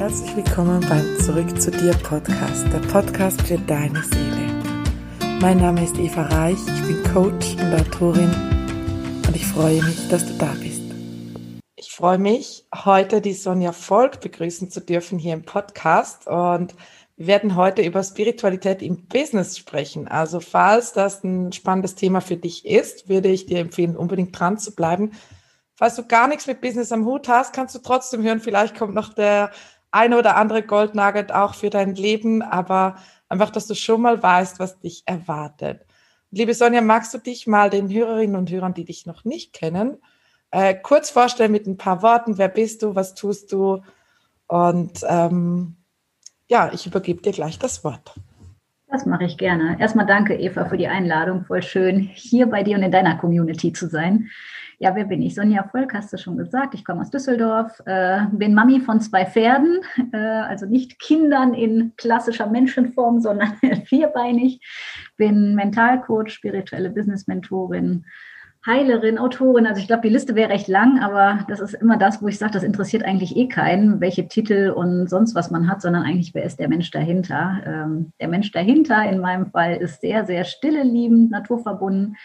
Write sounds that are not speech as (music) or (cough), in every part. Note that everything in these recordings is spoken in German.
Herzlich willkommen beim Zurück zu dir Podcast, der Podcast für deine Seele. Mein Name ist Eva Reich, ich bin Coach und Autorin und ich freue mich, dass du da bist. Ich freue mich, heute die Sonja Volk begrüßen zu dürfen hier im Podcast und wir werden heute über Spiritualität im Business sprechen. Also falls das ein spannendes Thema für dich ist, würde ich dir empfehlen, unbedingt dran zu bleiben. Falls du gar nichts mit Business am Hut hast, kannst du trotzdem hören. Vielleicht kommt noch der eine oder andere Goldnugget auch für dein Leben, aber einfach, dass du schon mal weißt, was dich erwartet. Liebe Sonja, magst du dich mal den Hörerinnen und Hörern, die dich noch nicht kennen, äh, kurz vorstellen mit ein paar Worten. Wer bist du? Was tust du? Und ähm, ja, ich übergebe dir gleich das Wort. Das mache ich gerne. Erstmal danke, Eva, für die Einladung. Voll schön, hier bei dir und in deiner Community zu sein. Ja, wer bin ich? Sonja Volk, hast du schon gesagt. Ich komme aus Düsseldorf, äh, bin Mami von zwei Pferden, äh, also nicht Kindern in klassischer Menschenform, sondern (laughs) vierbeinig. Bin Mentalcoach, spirituelle Business-Mentorin, Heilerin, Autorin, also ich glaube, die Liste wäre recht lang, aber das ist immer das, wo ich sage, das interessiert eigentlich eh keinen, welche Titel und sonst was man hat, sondern eigentlich, wer ist der Mensch dahinter? Ähm, der Mensch dahinter in meinem Fall ist sehr, sehr stille, liebend, naturverbunden,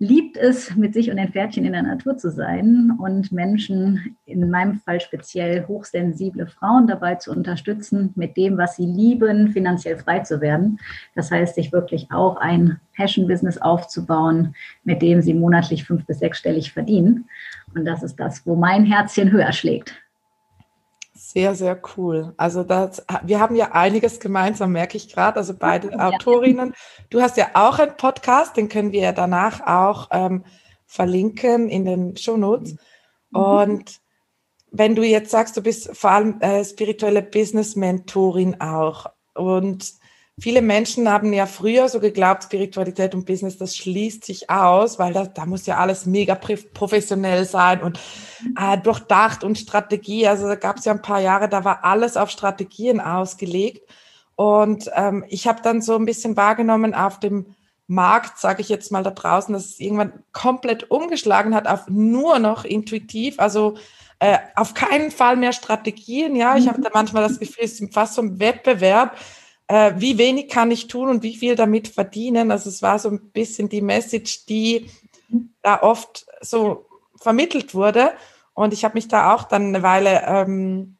liebt es, mit sich und den Pferdchen in der Natur zu sein und Menschen, in meinem Fall speziell hochsensible Frauen, dabei zu unterstützen, mit dem, was sie lieben, finanziell frei zu werden. Das heißt, sich wirklich auch ein Passion-Business aufzubauen, mit dem sie monatlich fünf- bis sechsstellig verdienen. Und das ist das, wo mein Herzchen höher schlägt. Sehr, sehr cool. Also das, wir haben ja einiges gemeinsam, merke ich gerade. Also beide ja. Autorinnen. Du hast ja auch einen Podcast, den können wir ja danach auch ähm, verlinken in den Shownotes. Mhm. Und wenn du jetzt sagst, du bist vor allem äh, spirituelle Business-Mentorin auch und viele Menschen haben ja früher so geglaubt, Spiritualität und Business, das schließt sich aus, weil da, da muss ja alles mega professionell sein und äh, durchdacht und Strategie. Also da gab es ja ein paar Jahre, da war alles auf Strategien ausgelegt. Und ähm, ich habe dann so ein bisschen wahrgenommen auf dem Markt, sage ich jetzt mal da draußen, dass es irgendwann komplett umgeschlagen hat auf nur noch intuitiv, also äh, auf keinen Fall mehr Strategien. Ja, ich habe da manchmal das Gefühl, es ist fast so ein Wettbewerb äh, wie wenig kann ich tun und wie viel damit verdienen. Also es war so ein bisschen die Message, die da oft so vermittelt wurde. Und ich habe mich da auch dann eine Weile ähm,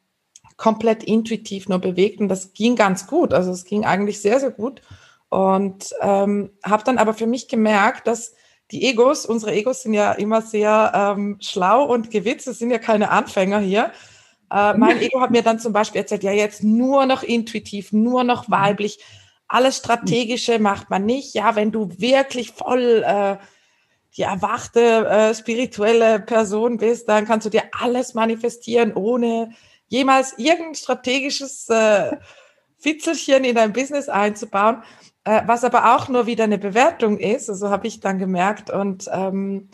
komplett intuitiv nur bewegt und das ging ganz gut. Also es ging eigentlich sehr, sehr gut. Und ähm, habe dann aber für mich gemerkt, dass die Egos, unsere Egos sind ja immer sehr ähm, schlau und gewitzt, es sind ja keine Anfänger hier. Äh, mein Ego hat mir dann zum Beispiel erzählt, ja, jetzt nur noch intuitiv, nur noch weiblich. Alles Strategische macht man nicht. Ja, wenn du wirklich voll äh, die erwachte äh, spirituelle Person bist, dann kannst du dir alles manifestieren, ohne jemals irgendein strategisches äh, Fitzelchen in dein Business einzubauen, äh, was aber auch nur wieder eine Bewertung ist. Also habe ich dann gemerkt und ähm,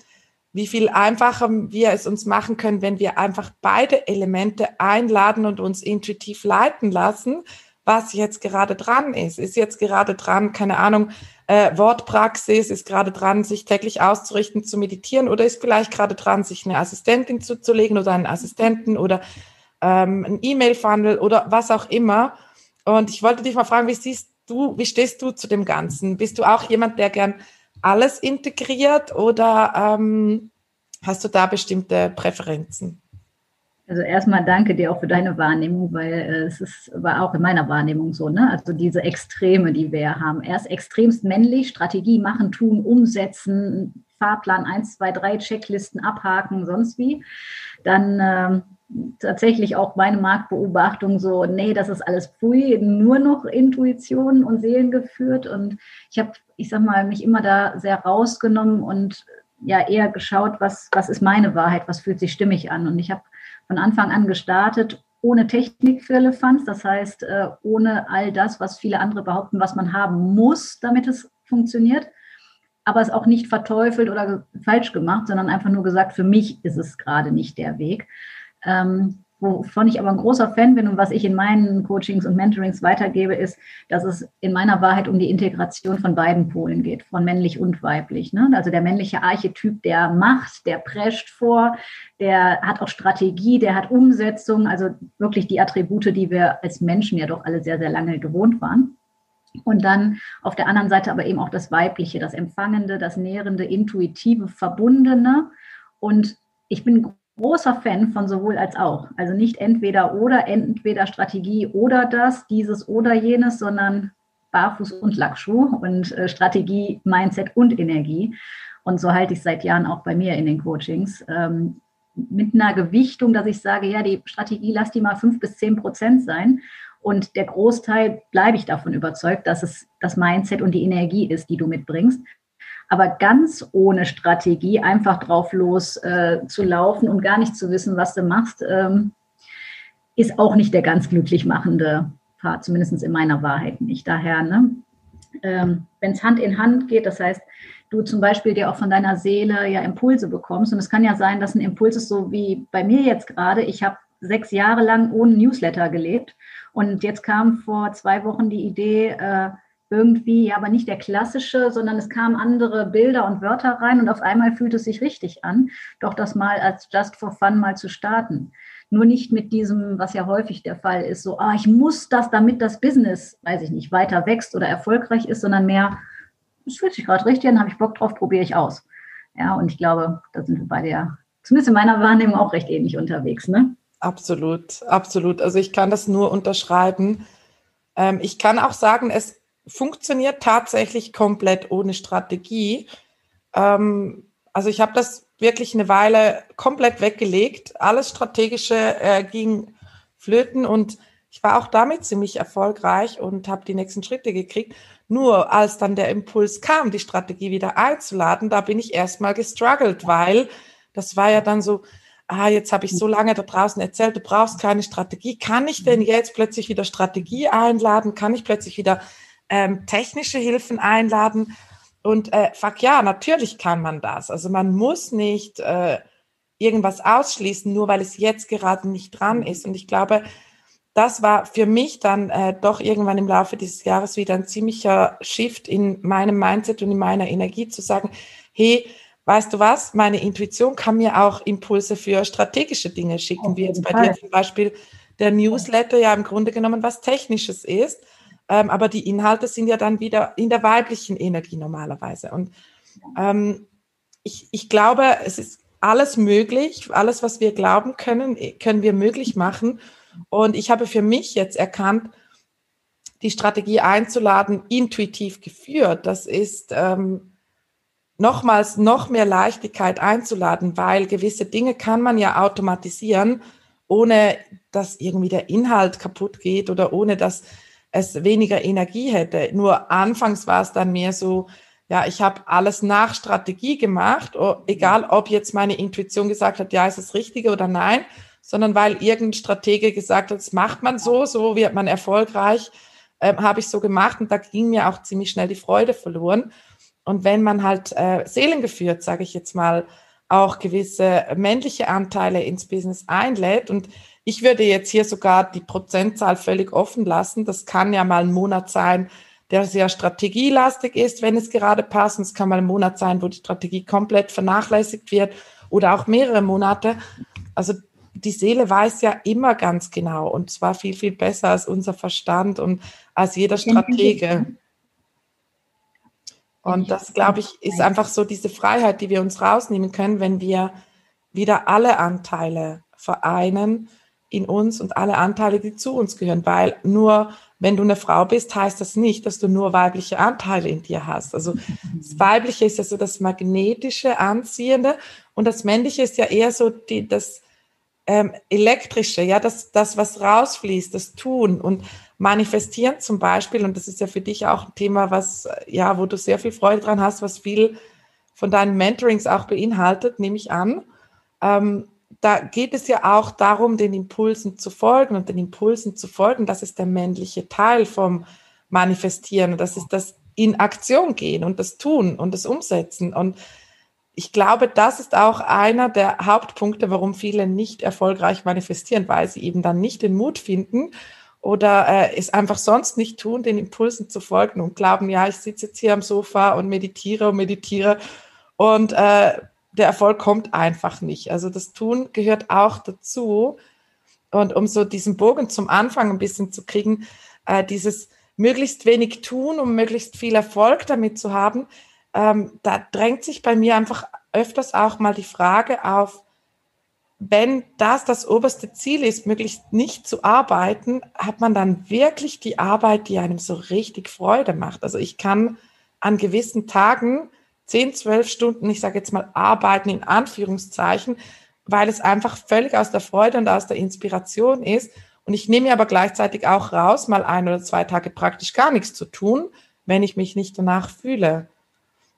wie viel einfacher wir es uns machen können, wenn wir einfach beide Elemente einladen und uns intuitiv leiten lassen, was jetzt gerade dran ist. Ist jetzt gerade dran, keine Ahnung, äh, Wortpraxis, ist gerade dran, sich täglich auszurichten, zu meditieren oder ist vielleicht gerade dran, sich eine Assistentin zuzulegen oder einen Assistenten oder ähm, ein E-Mail-Funnel oder was auch immer. Und ich wollte dich mal fragen, wie siehst du, wie stehst du zu dem Ganzen? Bist du auch jemand, der gern alles integriert oder ähm, hast du da bestimmte Präferenzen? Also erstmal danke dir auch für deine Wahrnehmung, weil äh, es ist, war auch in meiner Wahrnehmung so, ne? Also diese Extreme, die wir haben. Erst extremst männlich, Strategie machen, tun, umsetzen, Fahrplan 1, 2, 3, Checklisten abhaken, sonst wie. Dann ähm, tatsächlich auch meine Marktbeobachtung so, nee, das ist alles pfui, nur noch Intuition und Seelen geführt. Und ich habe, ich sag mal, mich immer da sehr rausgenommen und ja eher geschaut, was, was ist meine Wahrheit, was fühlt sich stimmig an. Und ich habe von Anfang an gestartet ohne Technik für Elefants, das heißt äh, ohne all das, was viele andere behaupten, was man haben muss, damit es funktioniert, aber es auch nicht verteufelt oder falsch gemacht, sondern einfach nur gesagt, für mich ist es gerade nicht der Weg. Ähm, Wovon ich aber ein großer Fan bin und was ich in meinen Coachings und Mentorings weitergebe, ist, dass es in meiner Wahrheit um die Integration von beiden Polen geht, von männlich und weiblich. Ne? Also der männliche Archetyp, der macht, der prescht vor, der hat auch Strategie, der hat Umsetzung, also wirklich die Attribute, die wir als Menschen ja doch alle sehr, sehr lange gewohnt waren. Und dann auf der anderen Seite aber eben auch das Weibliche, das Empfangende, das Nährende, Intuitive, Verbundene. Und ich bin großer Fan von sowohl als auch. Also nicht entweder oder, entweder Strategie oder das, dieses oder jenes, sondern Barfuß und Lackschuh und äh, Strategie, Mindset und Energie. Und so halte ich es seit Jahren auch bei mir in den Coachings. Ähm, mit einer Gewichtung, dass ich sage, ja, die Strategie, lass die mal fünf bis zehn Prozent sein. Und der Großteil bleibe ich davon überzeugt, dass es das Mindset und die Energie ist, die du mitbringst. Aber ganz ohne Strategie, einfach drauf los äh, zu laufen und gar nicht zu wissen, was du machst, ähm, ist auch nicht der ganz glücklich machende Part, zumindest in meiner Wahrheit nicht. Daher, ne, ähm, wenn es Hand in Hand geht, das heißt, du zum Beispiel dir auch von deiner Seele ja Impulse bekommst. Und es kann ja sein, dass ein Impuls ist so wie bei mir jetzt gerade. Ich habe sechs Jahre lang ohne Newsletter gelebt. Und jetzt kam vor zwei Wochen die Idee, äh, irgendwie, ja, aber nicht der klassische, sondern es kamen andere Bilder und Wörter rein und auf einmal fühlt es sich richtig an, doch das mal als Just for Fun mal zu starten. Nur nicht mit diesem, was ja häufig der Fall ist, so, ah, ich muss das, damit das Business, weiß ich nicht, weiter wächst oder erfolgreich ist, sondern mehr, es fühlt sich gerade richtig an, habe ich Bock drauf, probiere ich aus. Ja, und ich glaube, da sind wir beide ja, zumindest in meiner Wahrnehmung, auch recht ähnlich unterwegs, ne? Absolut, absolut. Also ich kann das nur unterschreiben. Ähm, ich kann auch sagen, es funktioniert tatsächlich komplett ohne Strategie. Ähm, also ich habe das wirklich eine Weile komplett weggelegt. Alles Strategische äh, ging flöten und ich war auch damit ziemlich erfolgreich und habe die nächsten Schritte gekriegt. Nur als dann der Impuls kam, die Strategie wieder einzuladen, da bin ich erstmal gestruggelt, weil das war ja dann so, ah, jetzt habe ich so lange da draußen erzählt, du brauchst keine Strategie. Kann ich denn jetzt plötzlich wieder Strategie einladen? Kann ich plötzlich wieder ähm, technische Hilfen einladen. Und äh, fuck ja, natürlich kann man das. Also man muss nicht äh, irgendwas ausschließen, nur weil es jetzt gerade nicht dran ist. Und ich glaube, das war für mich dann äh, doch irgendwann im Laufe dieses Jahres wieder ein ziemlicher Shift in meinem Mindset und in meiner Energie zu sagen, hey, weißt du was, meine Intuition kann mir auch Impulse für strategische Dinge schicken, wie jetzt bei dir zum Beispiel der Newsletter ja im Grunde genommen was Technisches ist. Ähm, aber die Inhalte sind ja dann wieder in der weiblichen Energie normalerweise. Und ähm, ich, ich glaube, es ist alles möglich. Alles, was wir glauben können, können wir möglich machen. Und ich habe für mich jetzt erkannt, die Strategie einzuladen, intuitiv geführt. Das ist ähm, nochmals noch mehr Leichtigkeit einzuladen, weil gewisse Dinge kann man ja automatisieren, ohne dass irgendwie der Inhalt kaputt geht oder ohne dass es weniger Energie hätte. Nur anfangs war es dann mehr so, ja, ich habe alles nach Strategie gemacht, egal ob jetzt meine Intuition gesagt hat, ja, ist es Richtige oder nein, sondern weil irgendein Stratege gesagt hat, das macht man so, so wird man erfolgreich, äh, habe ich so gemacht und da ging mir auch ziemlich schnell die Freude verloren. Und wenn man halt äh, seelengeführt, sage ich jetzt mal, auch gewisse männliche Anteile ins Business einlädt und ich würde jetzt hier sogar die Prozentzahl völlig offen lassen. Das kann ja mal ein Monat sein, der sehr strategielastig ist, wenn es gerade passt. Und es kann mal ein Monat sein, wo die Strategie komplett vernachlässigt wird oder auch mehrere Monate. Also die Seele weiß ja immer ganz genau und zwar viel, viel besser als unser Verstand und als jeder Stratege. Und das, glaube ich, ist einfach so diese Freiheit, die wir uns rausnehmen können, wenn wir wieder alle Anteile vereinen in uns und alle Anteile, die zu uns gehören, weil nur wenn du eine Frau bist, heißt das nicht, dass du nur weibliche Anteile in dir hast. Also das Weibliche ist ja so das magnetische, anziehende und das Männliche ist ja eher so die, das ähm, elektrische, ja, das, das, was rausfließt, das Tun und Manifestieren zum Beispiel. Und das ist ja für dich auch ein Thema, was, ja, wo du sehr viel Freude dran hast, was viel von deinen Mentorings auch beinhaltet, nehme ich an. Ähm, da geht es ja auch darum, den Impulsen zu folgen und den Impulsen zu folgen. Das ist der männliche Teil vom Manifestieren. Das ist das in Aktion gehen und das Tun und das Umsetzen. Und ich glaube, das ist auch einer der Hauptpunkte, warum viele nicht erfolgreich manifestieren, weil sie eben dann nicht den Mut finden oder äh, es einfach sonst nicht tun, den Impulsen zu folgen und glauben, ja, ich sitze jetzt hier am Sofa und meditiere und meditiere und äh, der Erfolg kommt einfach nicht. Also das Tun gehört auch dazu. Und um so diesen Bogen zum Anfang ein bisschen zu kriegen, äh, dieses möglichst wenig tun, um möglichst viel Erfolg damit zu haben, ähm, da drängt sich bei mir einfach öfters auch mal die Frage auf, wenn das das oberste Ziel ist, möglichst nicht zu arbeiten, hat man dann wirklich die Arbeit, die einem so richtig Freude macht. Also ich kann an gewissen Tagen zehn, zwölf Stunden, ich sage jetzt mal, arbeiten in Anführungszeichen, weil es einfach völlig aus der Freude und aus der Inspiration ist. Und ich nehme mir aber gleichzeitig auch raus, mal ein oder zwei Tage praktisch gar nichts zu tun, wenn ich mich nicht danach fühle.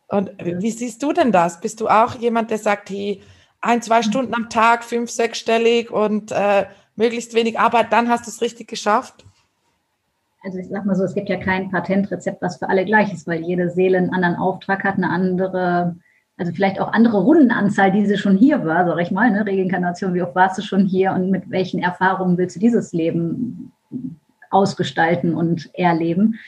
Und wie siehst du denn das? Bist du auch jemand, der sagt, hey, ein, zwei Stunden am Tag, fünf, sechsstellig und äh, möglichst wenig Arbeit, dann hast du es richtig geschafft? Also ich sag mal so, es gibt ja kein Patentrezept, was für alle gleich ist, weil jede Seele einen anderen Auftrag hat, eine andere, also vielleicht auch andere Rundenanzahl, die sie schon hier war, sag ich mal, ne? Reinkarnation, wie oft warst du schon hier und mit welchen Erfahrungen willst du dieses Leben ausgestalten und erleben?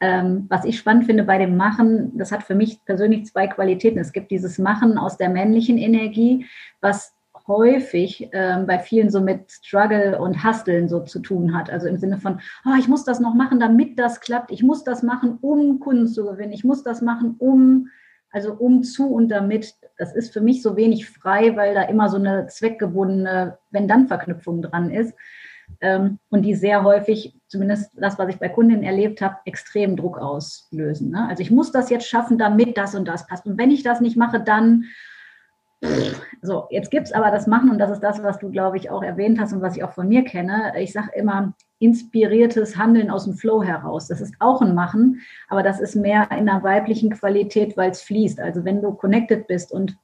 Ähm, was ich spannend finde bei dem Machen, das hat für mich persönlich zwei Qualitäten. Es gibt dieses Machen aus der männlichen Energie, was häufig ähm, bei vielen so mit Struggle und Husteln so zu tun hat. Also im Sinne von, oh, ich muss das noch machen, damit das klappt. Ich muss das machen, um Kunden zu gewinnen. Ich muss das machen, um, also um zu und damit. Das ist für mich so wenig frei, weil da immer so eine zweckgebundene Wenn-Dann-Verknüpfung dran ist ähm, und die sehr häufig, zumindest das, was ich bei Kundinnen erlebt habe, extrem Druck auslösen. Ne? Also ich muss das jetzt schaffen, damit das und das passt. Und wenn ich das nicht mache, dann so, jetzt gibt es aber das Machen und das ist das, was du, glaube ich, auch erwähnt hast und was ich auch von mir kenne. Ich sage immer, inspiriertes Handeln aus dem Flow heraus. Das ist auch ein Machen, aber das ist mehr in einer weiblichen Qualität, weil es fließt. Also wenn du connected bist und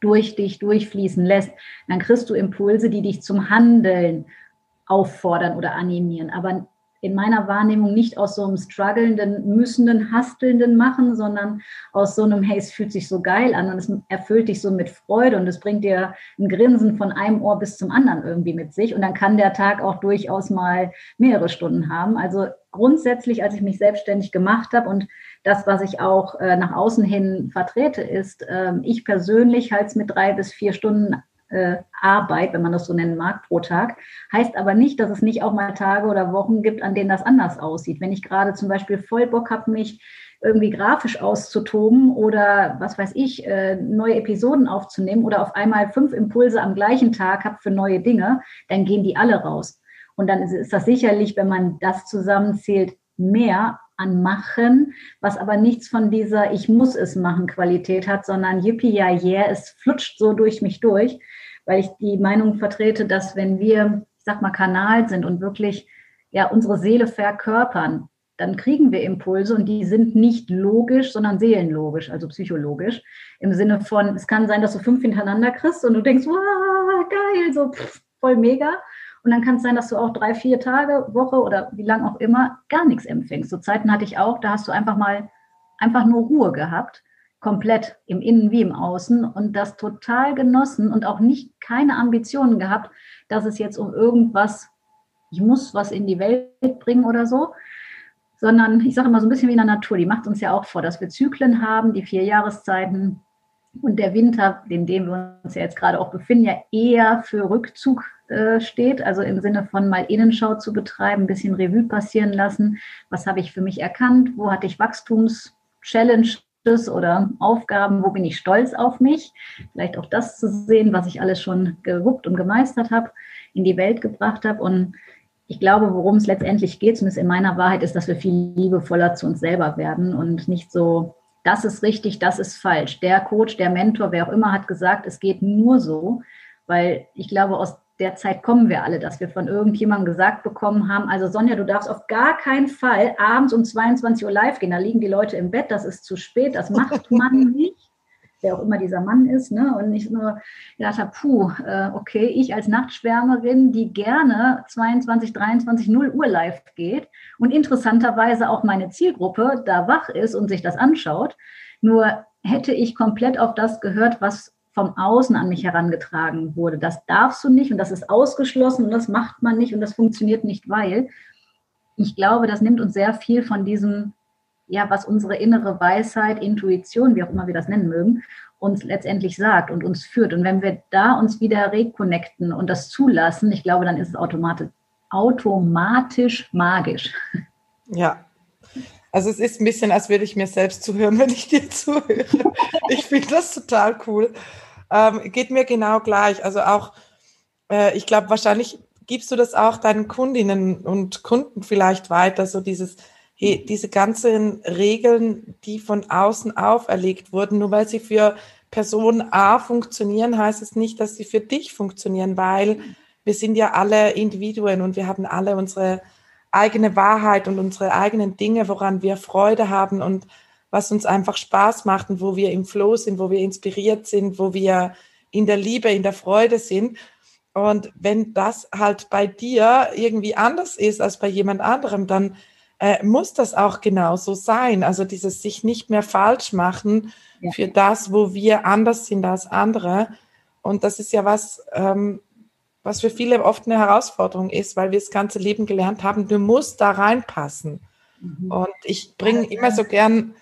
durch dich durchfließen lässt, dann kriegst du Impulse, die dich zum Handeln auffordern oder animieren, aber in meiner Wahrnehmung nicht aus so einem strugglenden, müssenden, hastelnden machen, sondern aus so einem, hey, es fühlt sich so geil an und es erfüllt dich so mit Freude und es bringt dir ein Grinsen von einem Ohr bis zum anderen irgendwie mit sich und dann kann der Tag auch durchaus mal mehrere Stunden haben. Also grundsätzlich, als ich mich selbstständig gemacht habe und das, was ich auch äh, nach außen hin vertrete, ist, äh, ich persönlich halte es mit drei bis vier Stunden Arbeit, wenn man das so nennen mag, pro Tag. Heißt aber nicht, dass es nicht auch mal Tage oder Wochen gibt, an denen das anders aussieht. Wenn ich gerade zum Beispiel voll Bock habe, mich irgendwie grafisch auszutoben oder was weiß ich, äh, neue Episoden aufzunehmen oder auf einmal fünf Impulse am gleichen Tag habe für neue Dinge, dann gehen die alle raus. Und dann ist das sicherlich, wenn man das zusammenzählt, mehr an Machen, was aber nichts von dieser Ich muss es machen Qualität hat, sondern yippie, ja, yeah, es flutscht so durch mich durch weil ich die Meinung vertrete, dass wenn wir, ich sag mal, Kanal sind und wirklich ja unsere Seele verkörpern, dann kriegen wir Impulse und die sind nicht logisch, sondern seelenlogisch, also psychologisch. Im Sinne von, es kann sein, dass du fünf hintereinander kriegst und du denkst, wow, geil, so pff, voll mega. Und dann kann es sein, dass du auch drei, vier Tage, Woche oder wie lang auch immer gar nichts empfängst. So Zeiten hatte ich auch, da hast du einfach mal einfach nur Ruhe gehabt komplett im Innen wie im Außen und das total genossen und auch nicht keine Ambitionen gehabt, dass es jetzt um irgendwas, ich muss was in die Welt bringen oder so, sondern ich sage immer so ein bisschen wie in der Natur, die macht uns ja auch vor, dass wir Zyklen haben, die vier Jahreszeiten und der Winter, in dem wir uns ja jetzt gerade auch befinden, ja eher für Rückzug äh, steht, also im Sinne von mal Innenschau zu betreiben, ein bisschen Revue passieren lassen, was habe ich für mich erkannt, wo hatte ich Wachstumschallenge oder Aufgaben, wo bin ich stolz auf mich, vielleicht auch das zu sehen, was ich alles schon gewuppt und gemeistert habe, in die Welt gebracht habe. Und ich glaube, worum es letztendlich geht, zumindest in meiner Wahrheit, ist, dass wir viel liebevoller zu uns selber werden und nicht so, das ist richtig, das ist falsch. Der Coach, der Mentor, wer auch immer hat gesagt, es geht nur so, weil ich glaube, aus der Zeit kommen wir alle, dass wir von irgendjemandem gesagt bekommen haben, also Sonja, du darfst auf gar keinen Fall abends um 22 Uhr live gehen, da liegen die Leute im Bett, das ist zu spät, das macht (laughs) man nicht, wer auch immer dieser Mann ist, ne? und nicht nur gedacht habe, puh, äh, okay, ich als Nachtschwärmerin, die gerne 22, 23, 0 Uhr live geht und interessanterweise auch meine Zielgruppe da wach ist und sich das anschaut, nur hätte ich komplett auf das gehört, was vom Außen an mich herangetragen wurde. Das darfst du nicht und das ist ausgeschlossen und das macht man nicht und das funktioniert nicht, weil ich glaube, das nimmt uns sehr viel von diesem, ja, was unsere innere Weisheit, Intuition, wie auch immer wir das nennen mögen, uns letztendlich sagt und uns führt. Und wenn wir da uns wieder reconnecten und das zulassen, ich glaube, dann ist es automatisch, automatisch magisch. Ja. Also es ist ein bisschen, als würde ich mir selbst zuhören, wenn ich dir zuhöre. Ich finde das total cool. Ähm, geht mir genau gleich. Also auch, äh, ich glaube, wahrscheinlich gibst du das auch deinen Kundinnen und Kunden vielleicht weiter, so dieses, hey, diese ganzen Regeln, die von außen auferlegt wurden, nur weil sie für Person A funktionieren, heißt es nicht, dass sie für dich funktionieren, weil wir sind ja alle Individuen und wir haben alle unsere eigene Wahrheit und unsere eigenen Dinge, woran wir Freude haben und was uns einfach Spaß macht und wo wir im Flow sind, wo wir inspiriert sind, wo wir in der Liebe, in der Freude sind. Und wenn das halt bei dir irgendwie anders ist als bei jemand anderem, dann äh, muss das auch genauso sein. Also dieses sich nicht mehr falsch machen ja. für das, wo wir anders sind als andere. Und das ist ja was, ähm, was für viele oft eine Herausforderung ist, weil wir das ganze Leben gelernt haben, du musst da reinpassen. Mhm. Und ich bringe immer so gern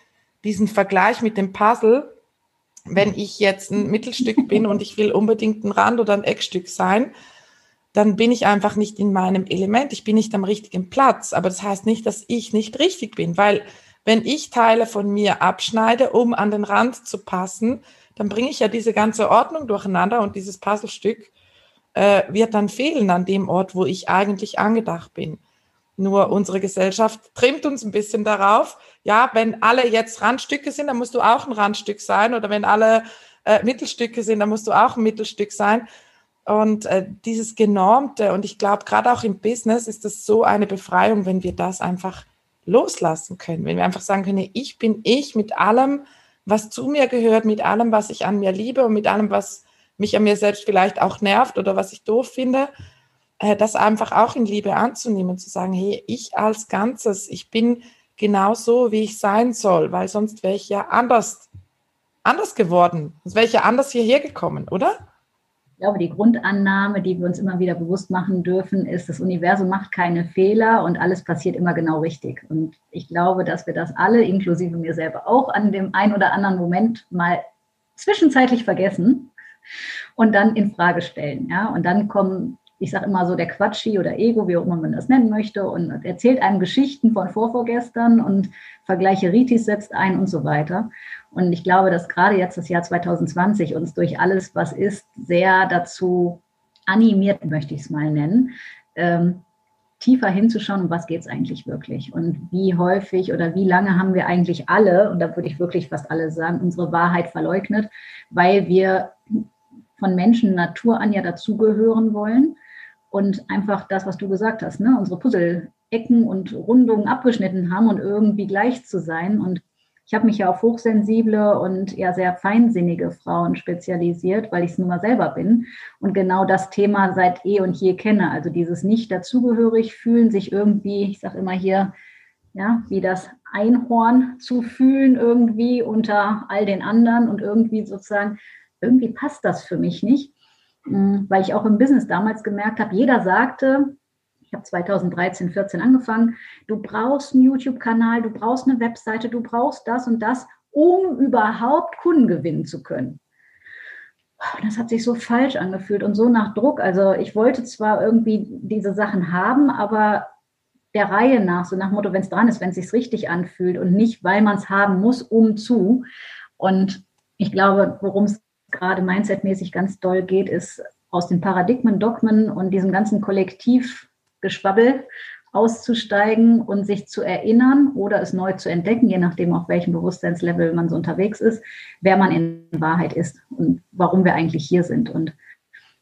diesen Vergleich mit dem Puzzle. Wenn ich jetzt ein Mittelstück bin und ich will unbedingt ein Rand oder ein Eckstück sein, dann bin ich einfach nicht in meinem Element. Ich bin nicht am richtigen Platz. Aber das heißt nicht, dass ich nicht richtig bin, weil wenn ich Teile von mir abschneide, um an den Rand zu passen, dann bringe ich ja diese ganze Ordnung durcheinander und dieses Puzzlestück äh, wird dann fehlen an dem Ort, wo ich eigentlich angedacht bin. Nur unsere Gesellschaft trimmt uns ein bisschen darauf. Ja, wenn alle jetzt Randstücke sind, dann musst du auch ein Randstück sein. Oder wenn alle äh, Mittelstücke sind, dann musst du auch ein Mittelstück sein. Und äh, dieses Genormte, und ich glaube, gerade auch im Business ist das so eine Befreiung, wenn wir das einfach loslassen können. Wenn wir einfach sagen können, ich bin ich mit allem, was zu mir gehört, mit allem, was ich an mir liebe und mit allem, was mich an mir selbst vielleicht auch nervt oder was ich doof finde, äh, das einfach auch in Liebe anzunehmen, zu sagen, hey, ich als Ganzes, ich bin genauso, wie ich sein soll, weil sonst wäre ich ja anders, anders geworden. Sonst wäre ich ja anders hierher gekommen, oder? Ich glaube, die Grundannahme, die wir uns immer wieder bewusst machen dürfen, ist, das Universum macht keine Fehler und alles passiert immer genau richtig. Und ich glaube, dass wir das alle, inklusive mir selber auch, an dem einen oder anderen Moment mal zwischenzeitlich vergessen und dann in Frage stellen. Ja? Und dann kommen, ich sage immer so, der Quatschi oder Ego, wie auch immer man das nennen möchte, und erzählt einem Geschichten von vorvorgestern und Vergleiche Ritis setzt ein und so weiter. Und ich glaube, dass gerade jetzt das Jahr 2020 uns durch alles, was ist, sehr dazu animiert, möchte ich es mal nennen, ähm, tiefer hinzuschauen, um was geht es eigentlich wirklich und wie häufig oder wie lange haben wir eigentlich alle, und da würde ich wirklich fast alle sagen, unsere Wahrheit verleugnet, weil wir von Menschen Natur an ja dazugehören wollen und einfach das, was du gesagt hast, ne, unsere Puzzle-Ecken und Rundungen abgeschnitten haben und irgendwie gleich zu sein. Und ich habe mich ja auf hochsensible und ja sehr feinsinnige Frauen spezialisiert, weil ich es nun mal selber bin und genau das Thema seit eh und je kenne. Also dieses nicht dazugehörig fühlen, sich irgendwie, ich sage immer hier, ja, wie das Einhorn zu fühlen irgendwie unter all den anderen und irgendwie sozusagen irgendwie passt das für mich nicht, weil ich auch im Business damals gemerkt habe, jeder sagte, ich habe 2013, 14 angefangen, du brauchst einen YouTube-Kanal, du brauchst eine Webseite, du brauchst das und das, um überhaupt Kunden gewinnen zu können. Das hat sich so falsch angefühlt und so nach Druck. Also ich wollte zwar irgendwie diese Sachen haben, aber der Reihe nach, so nach Motto, wenn es dran ist, wenn es sich richtig anfühlt und nicht, weil man es haben muss, um zu. Und ich glaube, worum es gerade mindsetmäßig ganz doll geht, ist aus den Paradigmen, Dogmen und diesem ganzen Kollektivgeschwabbel auszusteigen und sich zu erinnern oder es neu zu entdecken, je nachdem, auf welchem Bewusstseinslevel man so unterwegs ist, wer man in Wahrheit ist und warum wir eigentlich hier sind. Und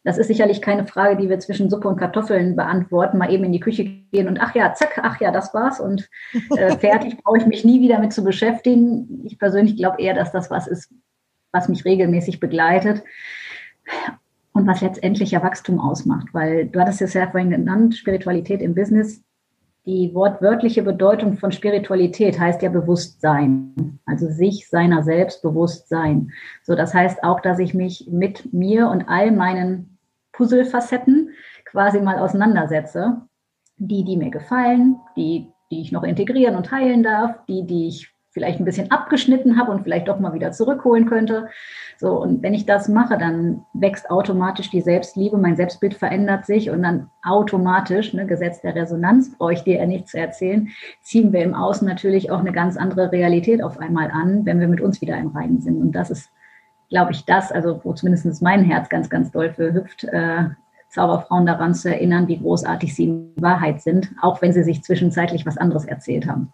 das ist sicherlich keine Frage, die wir zwischen Suppe und Kartoffeln beantworten, mal eben in die Küche gehen und ach ja, zack, ach ja, das war's und äh, fertig, brauche ich mich nie wieder mit zu beschäftigen. Ich persönlich glaube eher, dass das was ist, was mich regelmäßig begleitet und was letztendlich ja Wachstum ausmacht, weil du hattest es ja vorhin genannt, Spiritualität im Business. die wortwörtliche Bedeutung von Spiritualität heißt ja Bewusstsein, also sich seiner selbst bewusst sein. So, das heißt auch, dass ich mich mit mir und all meinen Puzzlefacetten quasi mal auseinandersetze. Die, die mir gefallen, die, die ich noch integrieren und heilen darf, die, die ich vielleicht ein bisschen abgeschnitten habe und vielleicht doch mal wieder zurückholen könnte. So, und wenn ich das mache, dann wächst automatisch die Selbstliebe, mein Selbstbild verändert sich und dann automatisch, ne, Gesetz der Resonanz, brauche ich dir ja nichts zu erzählen, ziehen wir im Außen natürlich auch eine ganz andere Realität auf einmal an, wenn wir mit uns wieder im Reinen sind. Und das ist, glaube ich, das, also wo zumindest mein Herz ganz, ganz doll für hüpft, äh, Zauberfrauen daran zu erinnern, wie großartig sie in Wahrheit sind, auch wenn sie sich zwischenzeitlich was anderes erzählt haben.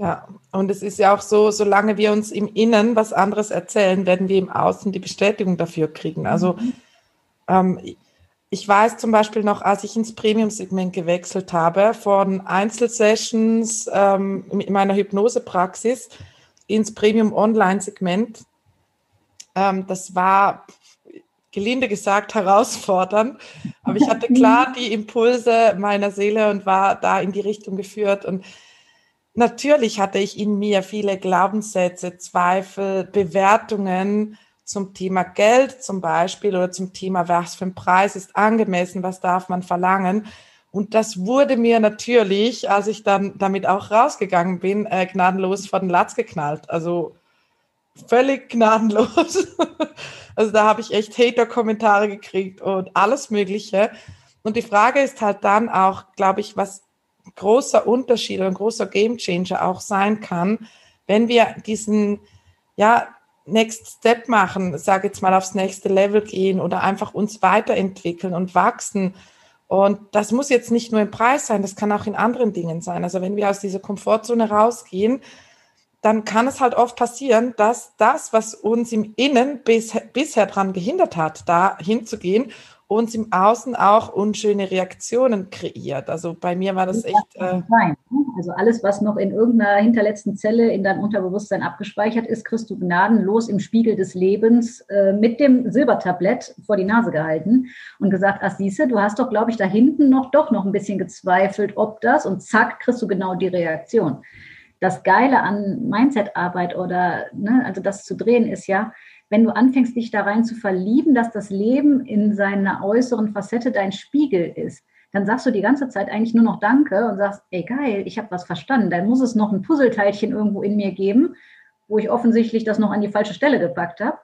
Ja, und es ist ja auch so, solange wir uns im Innen was anderes erzählen, werden wir im Außen die Bestätigung dafür kriegen. Also mhm. ähm, ich weiß zum Beispiel noch, als ich ins Premium-Segment gewechselt habe, von Einzelsessions ähm, in meiner Hypnosepraxis ins Premium-Online-Segment, ähm, das war gelinde gesagt (laughs) herausfordernd, aber ich hatte klar die Impulse meiner Seele und war da in die Richtung geführt und Natürlich hatte ich in mir viele Glaubenssätze, Zweifel, Bewertungen zum Thema Geld zum Beispiel oder zum Thema, was für ein Preis ist angemessen, was darf man verlangen. Und das wurde mir natürlich, als ich dann damit auch rausgegangen bin, äh, gnadenlos vor den Latz geknallt. Also völlig gnadenlos. (laughs) also da habe ich echt Hater-Kommentare gekriegt und alles Mögliche. Und die Frage ist halt dann auch, glaube ich, was großer Unterschied oder ein großer Gamechanger auch sein kann, wenn wir diesen, ja, Next Step machen, sage jetzt mal aufs nächste Level gehen oder einfach uns weiterentwickeln und wachsen. Und das muss jetzt nicht nur im Preis sein, das kann auch in anderen Dingen sein. Also wenn wir aus dieser Komfortzone rausgehen, dann kann es halt oft passieren, dass das, was uns im Innen bis, bisher daran gehindert hat, da hinzugehen uns im Außen auch unschöne Reaktionen kreiert. Also bei mir war das echt. Äh ne? also alles, was noch in irgendeiner hinterletzten Zelle in deinem Unterbewusstsein abgespeichert ist, kriegst du gnadenlos im Spiegel des Lebens äh, mit dem Silbertablett vor die Nase gehalten und gesagt, ach siehste, du hast doch, glaube ich, da hinten noch doch noch ein bisschen gezweifelt, ob das und zack, kriegst du genau die Reaktion. Das Geile an Mindset-Arbeit oder ne, also das zu drehen ist ja, wenn du anfängst, dich da rein zu verlieben, dass das Leben in seiner äußeren Facette dein Spiegel ist, dann sagst du die ganze Zeit eigentlich nur noch Danke und sagst, ey geil, ich habe was verstanden. Dann muss es noch ein Puzzleteilchen irgendwo in mir geben, wo ich offensichtlich das noch an die falsche Stelle gepackt habe.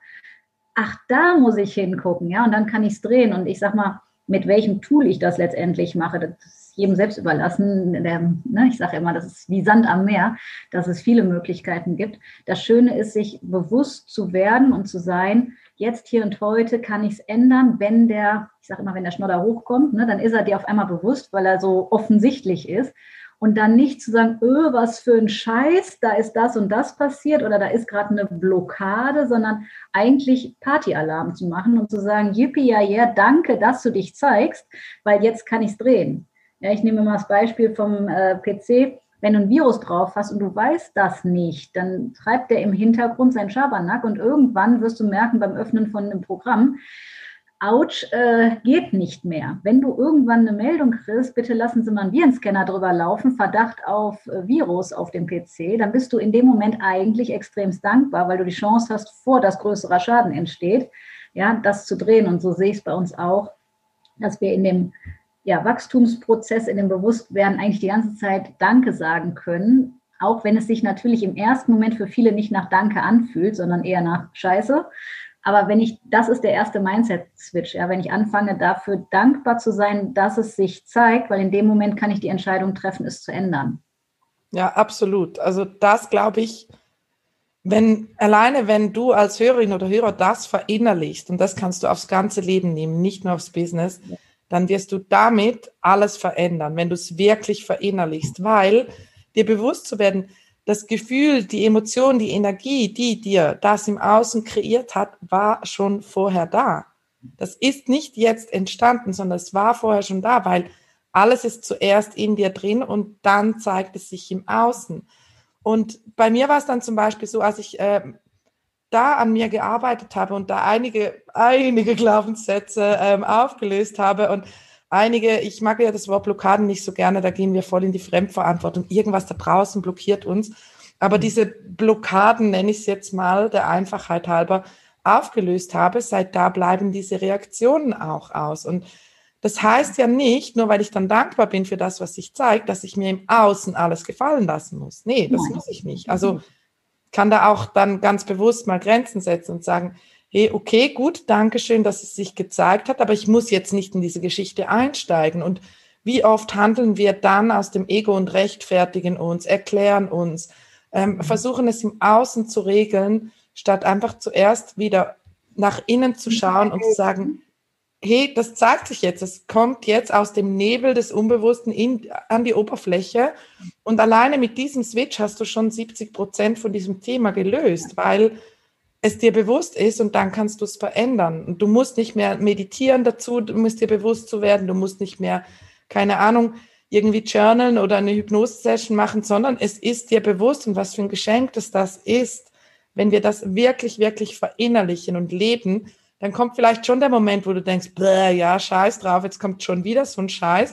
Ach, da muss ich hingucken, ja, und dann kann ich es drehen. Und ich sag mal, mit welchem Tool ich das letztendlich mache, das jedem selbst überlassen. Der, ne, ich sage immer, das ist wie Sand am Meer, dass es viele Möglichkeiten gibt. Das Schöne ist, sich bewusst zu werden und zu sein, jetzt hier und heute kann ich es ändern, wenn der, ich sage immer, wenn der Schnodder hochkommt, ne, dann ist er dir auf einmal bewusst, weil er so offensichtlich ist. Und dann nicht zu sagen, öh, was für ein Scheiß, da ist das und das passiert oder da ist gerade eine Blockade, sondern eigentlich Partyalarm zu machen und zu sagen, yippie, ja, ja, danke, dass du dich zeigst, weil jetzt kann ich es drehen. Ja, ich nehme mal das Beispiel vom äh, PC. Wenn du ein Virus drauf hast und du weißt das nicht, dann treibt der im Hintergrund seinen Schabernack und irgendwann wirst du merken beim Öffnen von einem Programm, Autsch, äh, geht nicht mehr. Wenn du irgendwann eine Meldung kriegst, bitte lassen Sie mal einen Virenscanner drüber laufen, Verdacht auf äh, Virus auf dem PC, dann bist du in dem Moment eigentlich extremst dankbar, weil du die Chance hast, vor dass größerer Schaden entsteht, ja, das zu drehen. Und so sehe ich es bei uns auch, dass wir in dem ja, Wachstumsprozess, in dem Bewusstwerden eigentlich die ganze Zeit Danke sagen können, auch wenn es sich natürlich im ersten Moment für viele nicht nach Danke anfühlt, sondern eher nach Scheiße. Aber wenn ich, das ist der erste Mindset-Switch, ja, wenn ich anfange, dafür dankbar zu sein, dass es sich zeigt, weil in dem Moment kann ich die Entscheidung treffen, es zu ändern. Ja, absolut. Also das glaube ich, wenn alleine wenn du als Hörerin oder Hörer das verinnerlichst und das kannst du aufs ganze Leben nehmen, nicht nur aufs Business, dann wirst du damit alles verändern, wenn du es wirklich verinnerlichst, weil dir bewusst zu werden, das Gefühl, die Emotion, die Energie, die dir das im Außen kreiert hat, war schon vorher da. Das ist nicht jetzt entstanden, sondern es war vorher schon da, weil alles ist zuerst in dir drin und dann zeigt es sich im Außen. Und bei mir war es dann zum Beispiel so, als ich äh, da an mir gearbeitet habe und da einige, einige Glaubenssätze ähm, aufgelöst habe und einige, ich mag ja das Wort Blockaden nicht so gerne, da gehen wir voll in die Fremdverantwortung. Irgendwas da draußen blockiert uns. Aber diese Blockaden, nenne ich es jetzt mal, der Einfachheit halber, aufgelöst habe, seit da bleiben diese Reaktionen auch aus. Und das heißt ja nicht, nur weil ich dann dankbar bin für das, was sich zeigt, dass ich mir im Außen alles gefallen lassen muss. Nee, das Nein. muss ich nicht. Also kann da auch dann ganz bewusst mal Grenzen setzen und sagen, hey, okay, gut, danke schön, dass es sich gezeigt hat, aber ich muss jetzt nicht in diese Geschichte einsteigen. Und wie oft handeln wir dann aus dem Ego und rechtfertigen uns, erklären uns, ähm, mhm. versuchen es im Außen zu regeln, statt einfach zuerst wieder nach innen zu schauen und zu sagen, hey, das zeigt sich jetzt, es kommt jetzt aus dem Nebel des Unbewussten in, an die Oberfläche und alleine mit diesem Switch hast du schon 70 Prozent von diesem Thema gelöst, weil es dir bewusst ist und dann kannst du es verändern. Und du musst nicht mehr meditieren dazu, du musst dir bewusst zu werden, du musst nicht mehr, keine Ahnung, irgendwie journalen oder eine Hypnose-Session machen, sondern es ist dir bewusst und was für ein Geschenk das das ist. Wenn wir das wirklich, wirklich verinnerlichen und leben, dann kommt vielleicht schon der Moment, wo du denkst, ja, scheiß drauf, jetzt kommt schon wieder so ein Scheiß.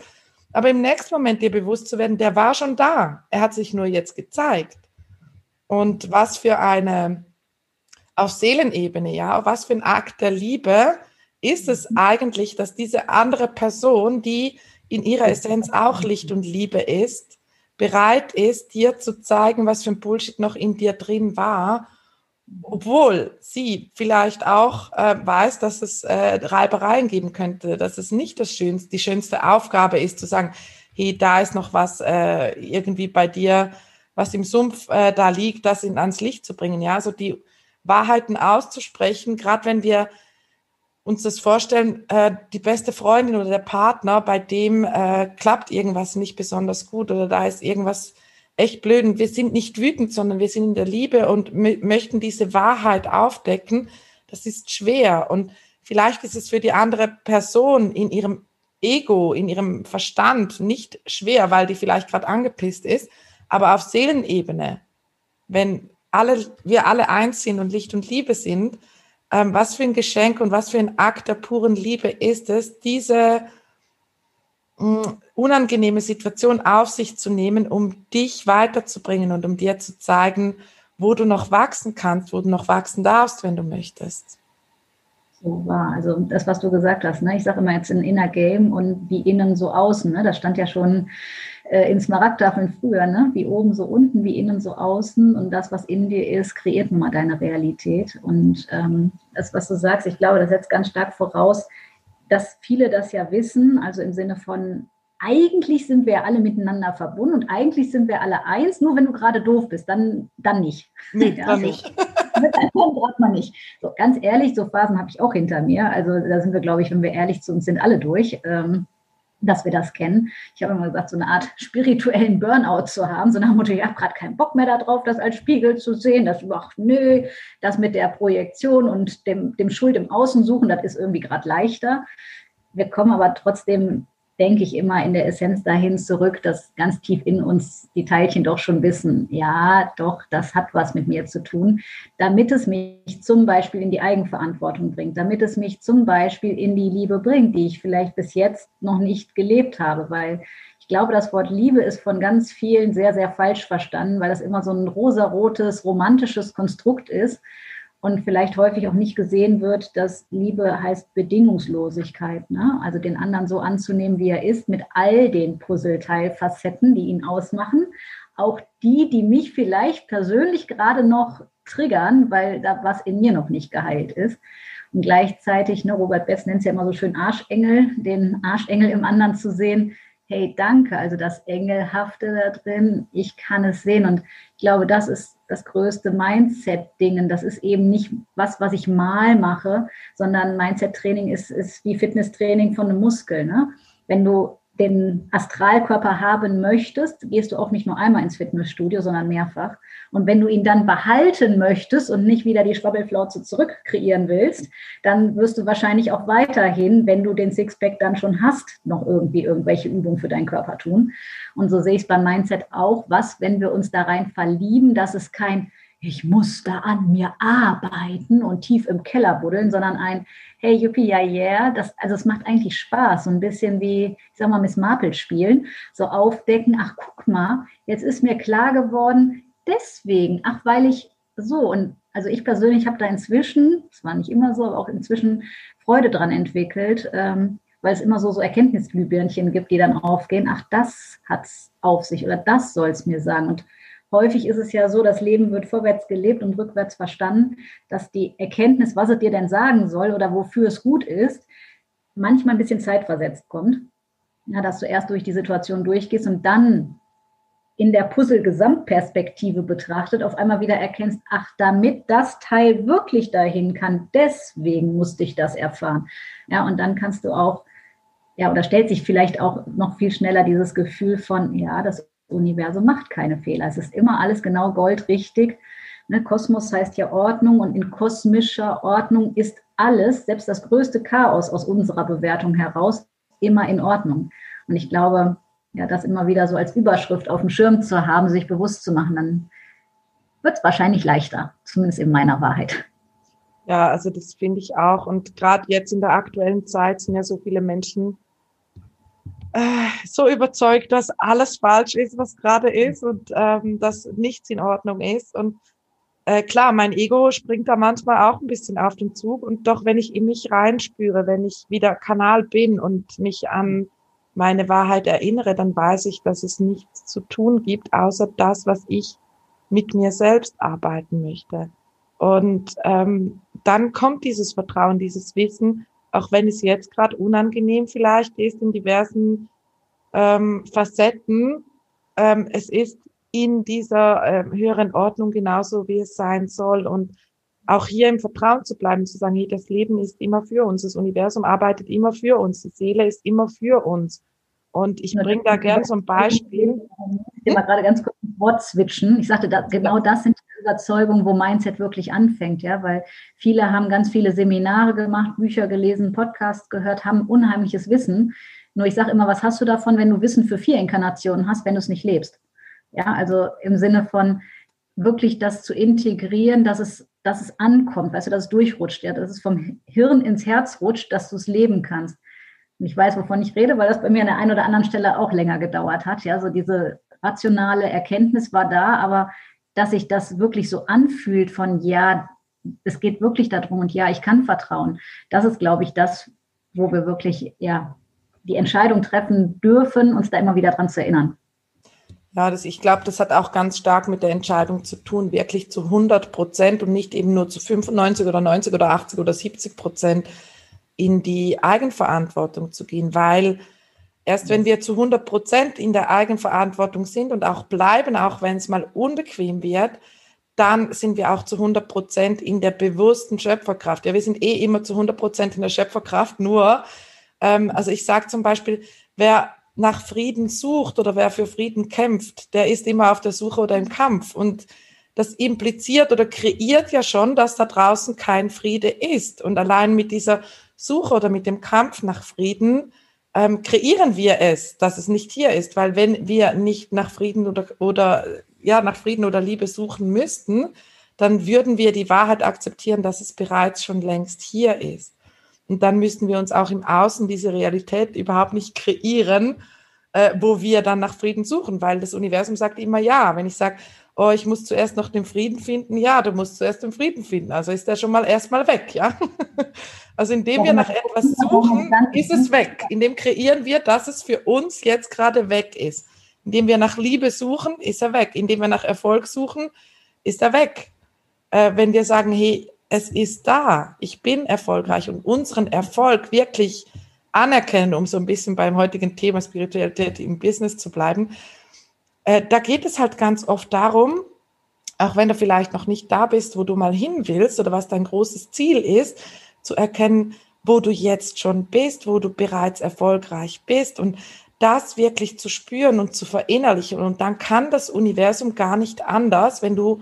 Aber im nächsten Moment dir bewusst zu werden, der war schon da. Er hat sich nur jetzt gezeigt. Und was für eine auf Seelenebene, ja, was für ein Akt der Liebe ist es eigentlich, dass diese andere Person, die in ihrer Essenz auch Licht und Liebe ist, bereit ist, dir zu zeigen, was für ein Bullshit noch in dir drin war, obwohl sie vielleicht auch äh, weiß, dass es äh, Reibereien geben könnte, dass es nicht das schönste, die schönste Aufgabe ist, zu sagen, hey, da ist noch was äh, irgendwie bei dir, was im Sumpf äh, da liegt, das in, ans Licht zu bringen. Ja, also die Wahrheiten auszusprechen, gerade wenn wir uns das vorstellen, äh, die beste Freundin oder der Partner, bei dem äh, klappt irgendwas nicht besonders gut oder da ist irgendwas echt blöd und wir sind nicht wütend, sondern wir sind in der Liebe und möchten diese Wahrheit aufdecken. Das ist schwer und vielleicht ist es für die andere Person in ihrem Ego, in ihrem Verstand nicht schwer, weil die vielleicht gerade angepisst ist, aber auf Seelenebene, wenn alle, wir alle eins sind und Licht und Liebe sind, ähm, was für ein Geschenk und was für ein Akt der puren Liebe ist es, diese mh, mm, unangenehme Situation auf sich zu nehmen, um dich weiterzubringen und um dir zu zeigen, wo du noch wachsen kannst, wo du noch wachsen darfst, wenn du möchtest. So war. Also das, was du gesagt hast, ne? ich sage immer jetzt in Inner Game und wie innen so außen. Ne? Das stand ja schon äh, in Smaragdtafeln früher, ne? wie oben so unten, wie innen so außen. Und das, was in dir ist, kreiert nun mal deine Realität. Und ähm, das, was du sagst, ich glaube, das setzt ganz stark voraus, dass viele das ja wissen, also im Sinne von, eigentlich sind wir alle miteinander verbunden und eigentlich sind wir alle eins, nur wenn du gerade doof bist, dann, dann nicht. Nee, (laughs) ja, dann nicht. (laughs) Mit einem braucht man nicht. So, ganz ehrlich, so Phasen habe ich auch hinter mir. Also da sind wir, glaube ich, wenn wir ehrlich zu uns sind, alle durch. Ähm, dass wir das kennen. Ich habe immer gesagt, so eine Art spirituellen Burnout zu haben, so nach dem Motto, ich habe gerade keinen Bock mehr darauf, das als Spiegel zu sehen, das, ach nö, das mit der Projektion und dem, dem Schuld im Außen suchen, das ist irgendwie gerade leichter. Wir kommen aber trotzdem denke ich immer in der Essenz dahin zurück, dass ganz tief in uns die Teilchen doch schon wissen, ja, doch, das hat was mit mir zu tun, damit es mich zum Beispiel in die Eigenverantwortung bringt, damit es mich zum Beispiel in die Liebe bringt, die ich vielleicht bis jetzt noch nicht gelebt habe, weil ich glaube, das Wort Liebe ist von ganz vielen sehr, sehr falsch verstanden, weil das immer so ein rosarotes, romantisches Konstrukt ist und vielleicht häufig auch nicht gesehen wird, dass Liebe heißt Bedingungslosigkeit. Ne? Also den anderen so anzunehmen, wie er ist, mit all den Puzzleteilfacetten, die ihn ausmachen. Auch die, die mich vielleicht persönlich gerade noch triggern, weil da was in mir noch nicht geheilt ist. Und gleichzeitig, ne, Robert Bess nennt es ja immer so schön Arschengel, den Arschengel im anderen zu sehen. Hey, danke, also das Engelhafte da drin, ich kann es sehen. Und ich glaube, das ist das größte Mindset-Dingen. Das ist eben nicht was, was ich mal mache, sondern Mindset-Training ist, ist wie Fitnesstraining von einem Muskel. Ne? Wenn du den Astralkörper haben möchtest, gehst du auch nicht nur einmal ins Fitnessstudio, sondern mehrfach. Und wenn du ihn dann behalten möchtest und nicht wieder die Schwabbelflauze zurück kreieren willst, dann wirst du wahrscheinlich auch weiterhin, wenn du den Sixpack dann schon hast, noch irgendwie irgendwelche Übungen für deinen Körper tun. Und so sehe ich es beim Mindset auch. Was, wenn wir uns da rein verlieben, dass es kein ich muss da an mir arbeiten und tief im Keller buddeln, sondern ein, hey, yuppie, ja, yeah, das, also es macht eigentlich Spaß, so ein bisschen wie, ich sag mal, Miss Marple spielen, so aufdecken, ach, guck mal, jetzt ist mir klar geworden, deswegen, ach, weil ich so, und also ich persönlich habe da inzwischen, es war nicht immer so, aber auch inzwischen Freude dran entwickelt, ähm, weil es immer so, so Erkenntnisglühbirnchen gibt, die dann aufgehen, ach, das hat's auf sich oder das soll es mir sagen. Und häufig ist es ja so, das Leben wird vorwärts gelebt und rückwärts verstanden, dass die Erkenntnis, was es dir denn sagen soll oder wofür es gut ist, manchmal ein bisschen zeitversetzt kommt. Ja, dass du erst durch die Situation durchgehst und dann in der Puzzle-Gesamtperspektive betrachtet, auf einmal wieder erkennst, ach, damit das Teil wirklich dahin kann, deswegen musste ich das erfahren. Ja, und dann kannst du auch, ja, oder stellt sich vielleicht auch noch viel schneller dieses Gefühl von, ja, das Universum macht keine Fehler. Es ist immer alles genau goldrichtig. Ne, Kosmos heißt ja Ordnung und in kosmischer Ordnung ist alles, selbst das größte Chaos aus unserer Bewertung heraus, immer in Ordnung. Und ich glaube, ja, das immer wieder so als Überschrift auf dem Schirm zu haben, sich bewusst zu machen, dann wird es wahrscheinlich leichter, zumindest in meiner Wahrheit. Ja, also das finde ich auch. Und gerade jetzt in der aktuellen Zeit sind ja so viele Menschen äh, so überzeugt, dass alles falsch ist, was gerade ist und ähm, dass nichts in Ordnung ist. Und äh, klar, mein Ego springt da manchmal auch ein bisschen auf den Zug. Und doch, wenn ich in mich reinspüre, wenn ich wieder Kanal bin und mich an meine Wahrheit erinnere, dann weiß ich, dass es nichts zu tun gibt, außer das, was ich mit mir selbst arbeiten möchte. Und ähm, dann kommt dieses Vertrauen, dieses Wissen, auch wenn es jetzt gerade unangenehm vielleicht ist in diversen ähm, Facetten, ähm, es ist in dieser äh, höheren Ordnung genauso, wie es sein soll. Und auch hier im Vertrauen zu bleiben, zu sagen, hey, das Leben ist immer für uns, das Universum arbeitet immer für uns, die Seele ist immer für uns. Und ich bringe da gern so ein Beispiel. Ich will mal gerade ganz kurz ein Wort switchen. Ich sagte, da, genau das sind die Überzeugungen, wo Mindset wirklich anfängt, ja, weil viele haben ganz viele Seminare gemacht, Bücher gelesen, Podcasts gehört, haben unheimliches Wissen. Nur ich sage immer, was hast du davon, wenn du Wissen für vier Inkarnationen hast, wenn du es nicht lebst? Ja, also im Sinne von wirklich das zu integrieren, dass es dass es ankommt, weißt du, dass es durchrutscht, ja, dass es vom Hirn ins Herz rutscht, dass du es leben kannst. Und ich weiß, wovon ich rede, weil das bei mir an der einen oder anderen Stelle auch länger gedauert hat. Ja, so diese rationale Erkenntnis war da, aber dass sich das wirklich so anfühlt von, ja, es geht wirklich darum und ja, ich kann vertrauen. Das ist, glaube ich, das, wo wir wirklich, ja, die Entscheidung treffen dürfen, uns da immer wieder dran zu erinnern. Ja, das, ich glaube, das hat auch ganz stark mit der Entscheidung zu tun, wirklich zu 100 Prozent und nicht eben nur zu 95 oder 90 oder 80 oder 70 Prozent in die Eigenverantwortung zu gehen, weil erst wenn wir zu 100 Prozent in der Eigenverantwortung sind und auch bleiben, auch wenn es mal unbequem wird, dann sind wir auch zu 100 Prozent in der bewussten Schöpferkraft. Ja, wir sind eh immer zu 100 Prozent in der Schöpferkraft, nur, ähm, also ich sage zum Beispiel, wer nach Frieden sucht oder wer für Frieden kämpft, der ist immer auf der Suche oder im Kampf. Und das impliziert oder kreiert ja schon, dass da draußen kein Friede ist. Und allein mit dieser Suche oder mit dem Kampf nach Frieden ähm, kreieren wir es, dass es nicht hier ist. Weil wenn wir nicht nach Frieden oder, oder ja, nach Frieden oder Liebe suchen müssten, dann würden wir die Wahrheit akzeptieren, dass es bereits schon längst hier ist. Und dann müssten wir uns auch im Außen diese Realität überhaupt nicht kreieren, äh, wo wir dann nach Frieden suchen, weil das Universum sagt immer ja. Wenn ich sage, oh, ich muss zuerst noch den Frieden finden, ja, du musst zuerst den Frieden finden. Also ist der schon mal erstmal weg, ja. (laughs) Also indem wir nach etwas suchen, ist es weg. Indem kreieren wir, dass es für uns jetzt gerade weg ist. Indem wir nach Liebe suchen, ist er weg. Indem wir nach Erfolg suchen, ist er weg. Äh, wenn wir sagen, hey, es ist da, ich bin erfolgreich und unseren Erfolg wirklich anerkennen, um so ein bisschen beim heutigen Thema Spiritualität im Business zu bleiben, äh, da geht es halt ganz oft darum, auch wenn du vielleicht noch nicht da bist, wo du mal hin willst oder was dein großes Ziel ist, zu erkennen, wo du jetzt schon bist, wo du bereits erfolgreich bist und das wirklich zu spüren und zu verinnerlichen. Und dann kann das Universum gar nicht anders, wenn du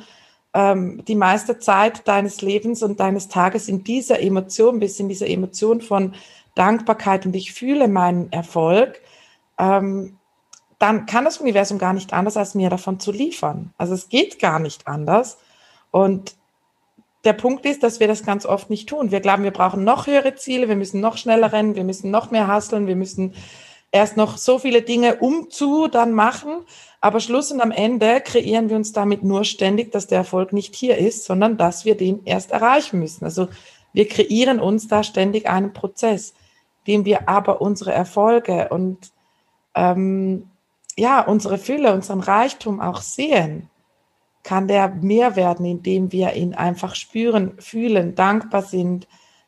ähm, die meiste Zeit deines Lebens und deines Tages in dieser Emotion bist, in dieser Emotion von Dankbarkeit und ich fühle meinen Erfolg, ähm, dann kann das Universum gar nicht anders, als mir davon zu liefern. Also es geht gar nicht anders. Und der Punkt ist, dass wir das ganz oft nicht tun. Wir glauben, wir brauchen noch höhere Ziele, wir müssen noch schneller rennen, wir müssen noch mehr hasseln, wir müssen erst noch so viele Dinge um zu dann machen. Aber Schluss und am Ende kreieren wir uns damit nur ständig, dass der Erfolg nicht hier ist, sondern dass wir den erst erreichen müssen. Also wir kreieren uns da ständig einen Prozess, dem wir aber unsere Erfolge und ähm, ja, unsere Fülle, unseren Reichtum auch sehen, kann der mehr werden, indem wir ihn einfach spüren, fühlen, dankbar sind,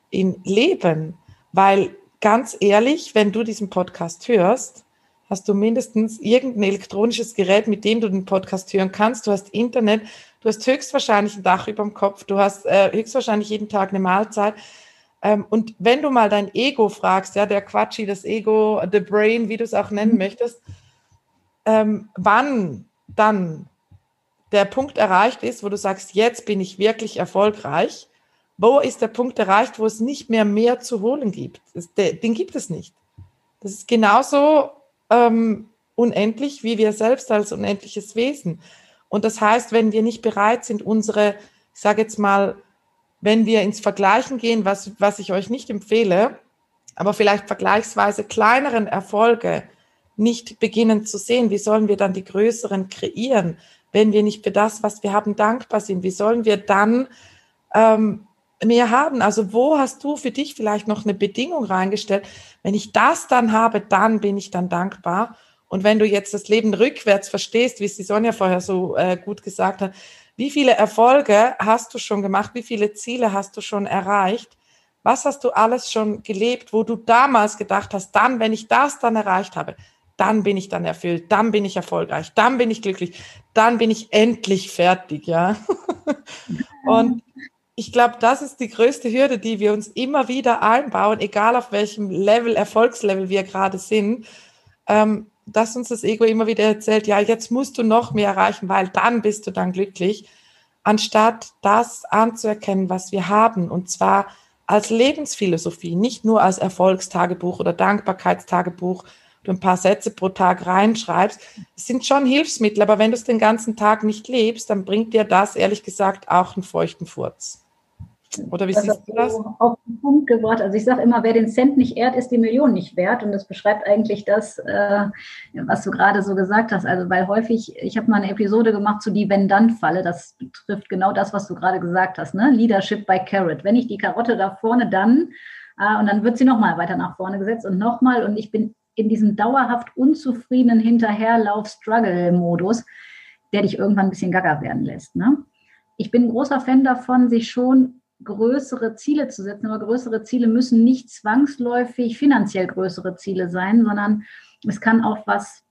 ihn leben. Weil ganz ehrlich, wenn du diesen Podcast hörst, hast du mindestens irgendein elektronisches Gerät, mit dem du den Podcast hören kannst. Du hast Internet, du hast höchstwahrscheinlich ein Dach über dem Kopf, du hast äh, höchstwahrscheinlich jeden Tag eine Mahlzeit. Ähm, und wenn du mal dein Ego fragst, ja, der Quatschi, das Ego, the Brain, wie du es auch nennen möchtest, ähm, wann dann der Punkt erreicht ist, wo du sagst, jetzt bin ich wirklich erfolgreich, wo ist der Punkt erreicht, wo es nicht mehr mehr zu holen gibt? Den gibt es nicht. Das ist genauso ähm, unendlich wie wir selbst als unendliches Wesen. Und das heißt, wenn wir nicht bereit sind, unsere, ich sage jetzt mal, wenn wir ins Vergleichen gehen, was, was ich euch nicht empfehle, aber vielleicht vergleichsweise kleineren Erfolge nicht beginnen zu sehen, wie sollen wir dann die größeren kreieren, wenn wir nicht für das, was wir haben, dankbar sind? Wie sollen wir dann ähm, mehr haben? Also wo hast du für dich vielleicht noch eine Bedingung reingestellt? Wenn ich das dann habe, dann bin ich dann dankbar. Und wenn du jetzt das Leben rückwärts verstehst, wie es die Sonja vorher so äh, gut gesagt hat, wie viele Erfolge hast du schon gemacht? Wie viele Ziele hast du schon erreicht? Was hast du alles schon gelebt, wo du damals gedacht hast, dann, wenn ich das dann erreicht habe, dann bin ich dann erfüllt, dann bin ich erfolgreich, dann bin ich glücklich, dann bin ich endlich fertig, ja. (laughs) Und ich glaube, das ist die größte Hürde, die wir uns immer wieder einbauen, egal auf welchem Level, Erfolgslevel wir gerade sind, ähm, dass uns das Ego immer wieder erzählt, ja, jetzt musst du noch mehr erreichen, weil dann bist du dann glücklich, anstatt das anzuerkennen, was wir haben, und zwar als Lebensphilosophie, nicht nur als Erfolgstagebuch oder Dankbarkeitstagebuch du ein paar Sätze pro Tag reinschreibst, sind schon Hilfsmittel, aber wenn du es den ganzen Tag nicht lebst, dann bringt dir das ehrlich gesagt auch einen feuchten Furz. Oder wie das siehst du das? Auf den Punkt gebracht. Also ich sage immer, wer den Cent nicht ehrt, ist die Million nicht wert. Und das beschreibt eigentlich das, äh, was du gerade so gesagt hast. Also weil häufig, ich habe mal eine Episode gemacht zu die Wenn-Dann-Falle. Das betrifft genau das, was du gerade gesagt hast. Ne? Leadership by Carrot. Wenn ich die Karotte da vorne dann, äh, und dann wird sie nochmal weiter nach vorne gesetzt und nochmal. Und ich bin in diesem dauerhaft unzufriedenen Hinterherlauf-Struggle-Modus, der dich irgendwann ein bisschen gaga werden lässt. Ne? Ich bin ein großer Fan davon, sich schon größere Ziele zu setzen, aber größere Ziele müssen nicht zwangsläufig finanziell größere Ziele sein, sondern es kann auch was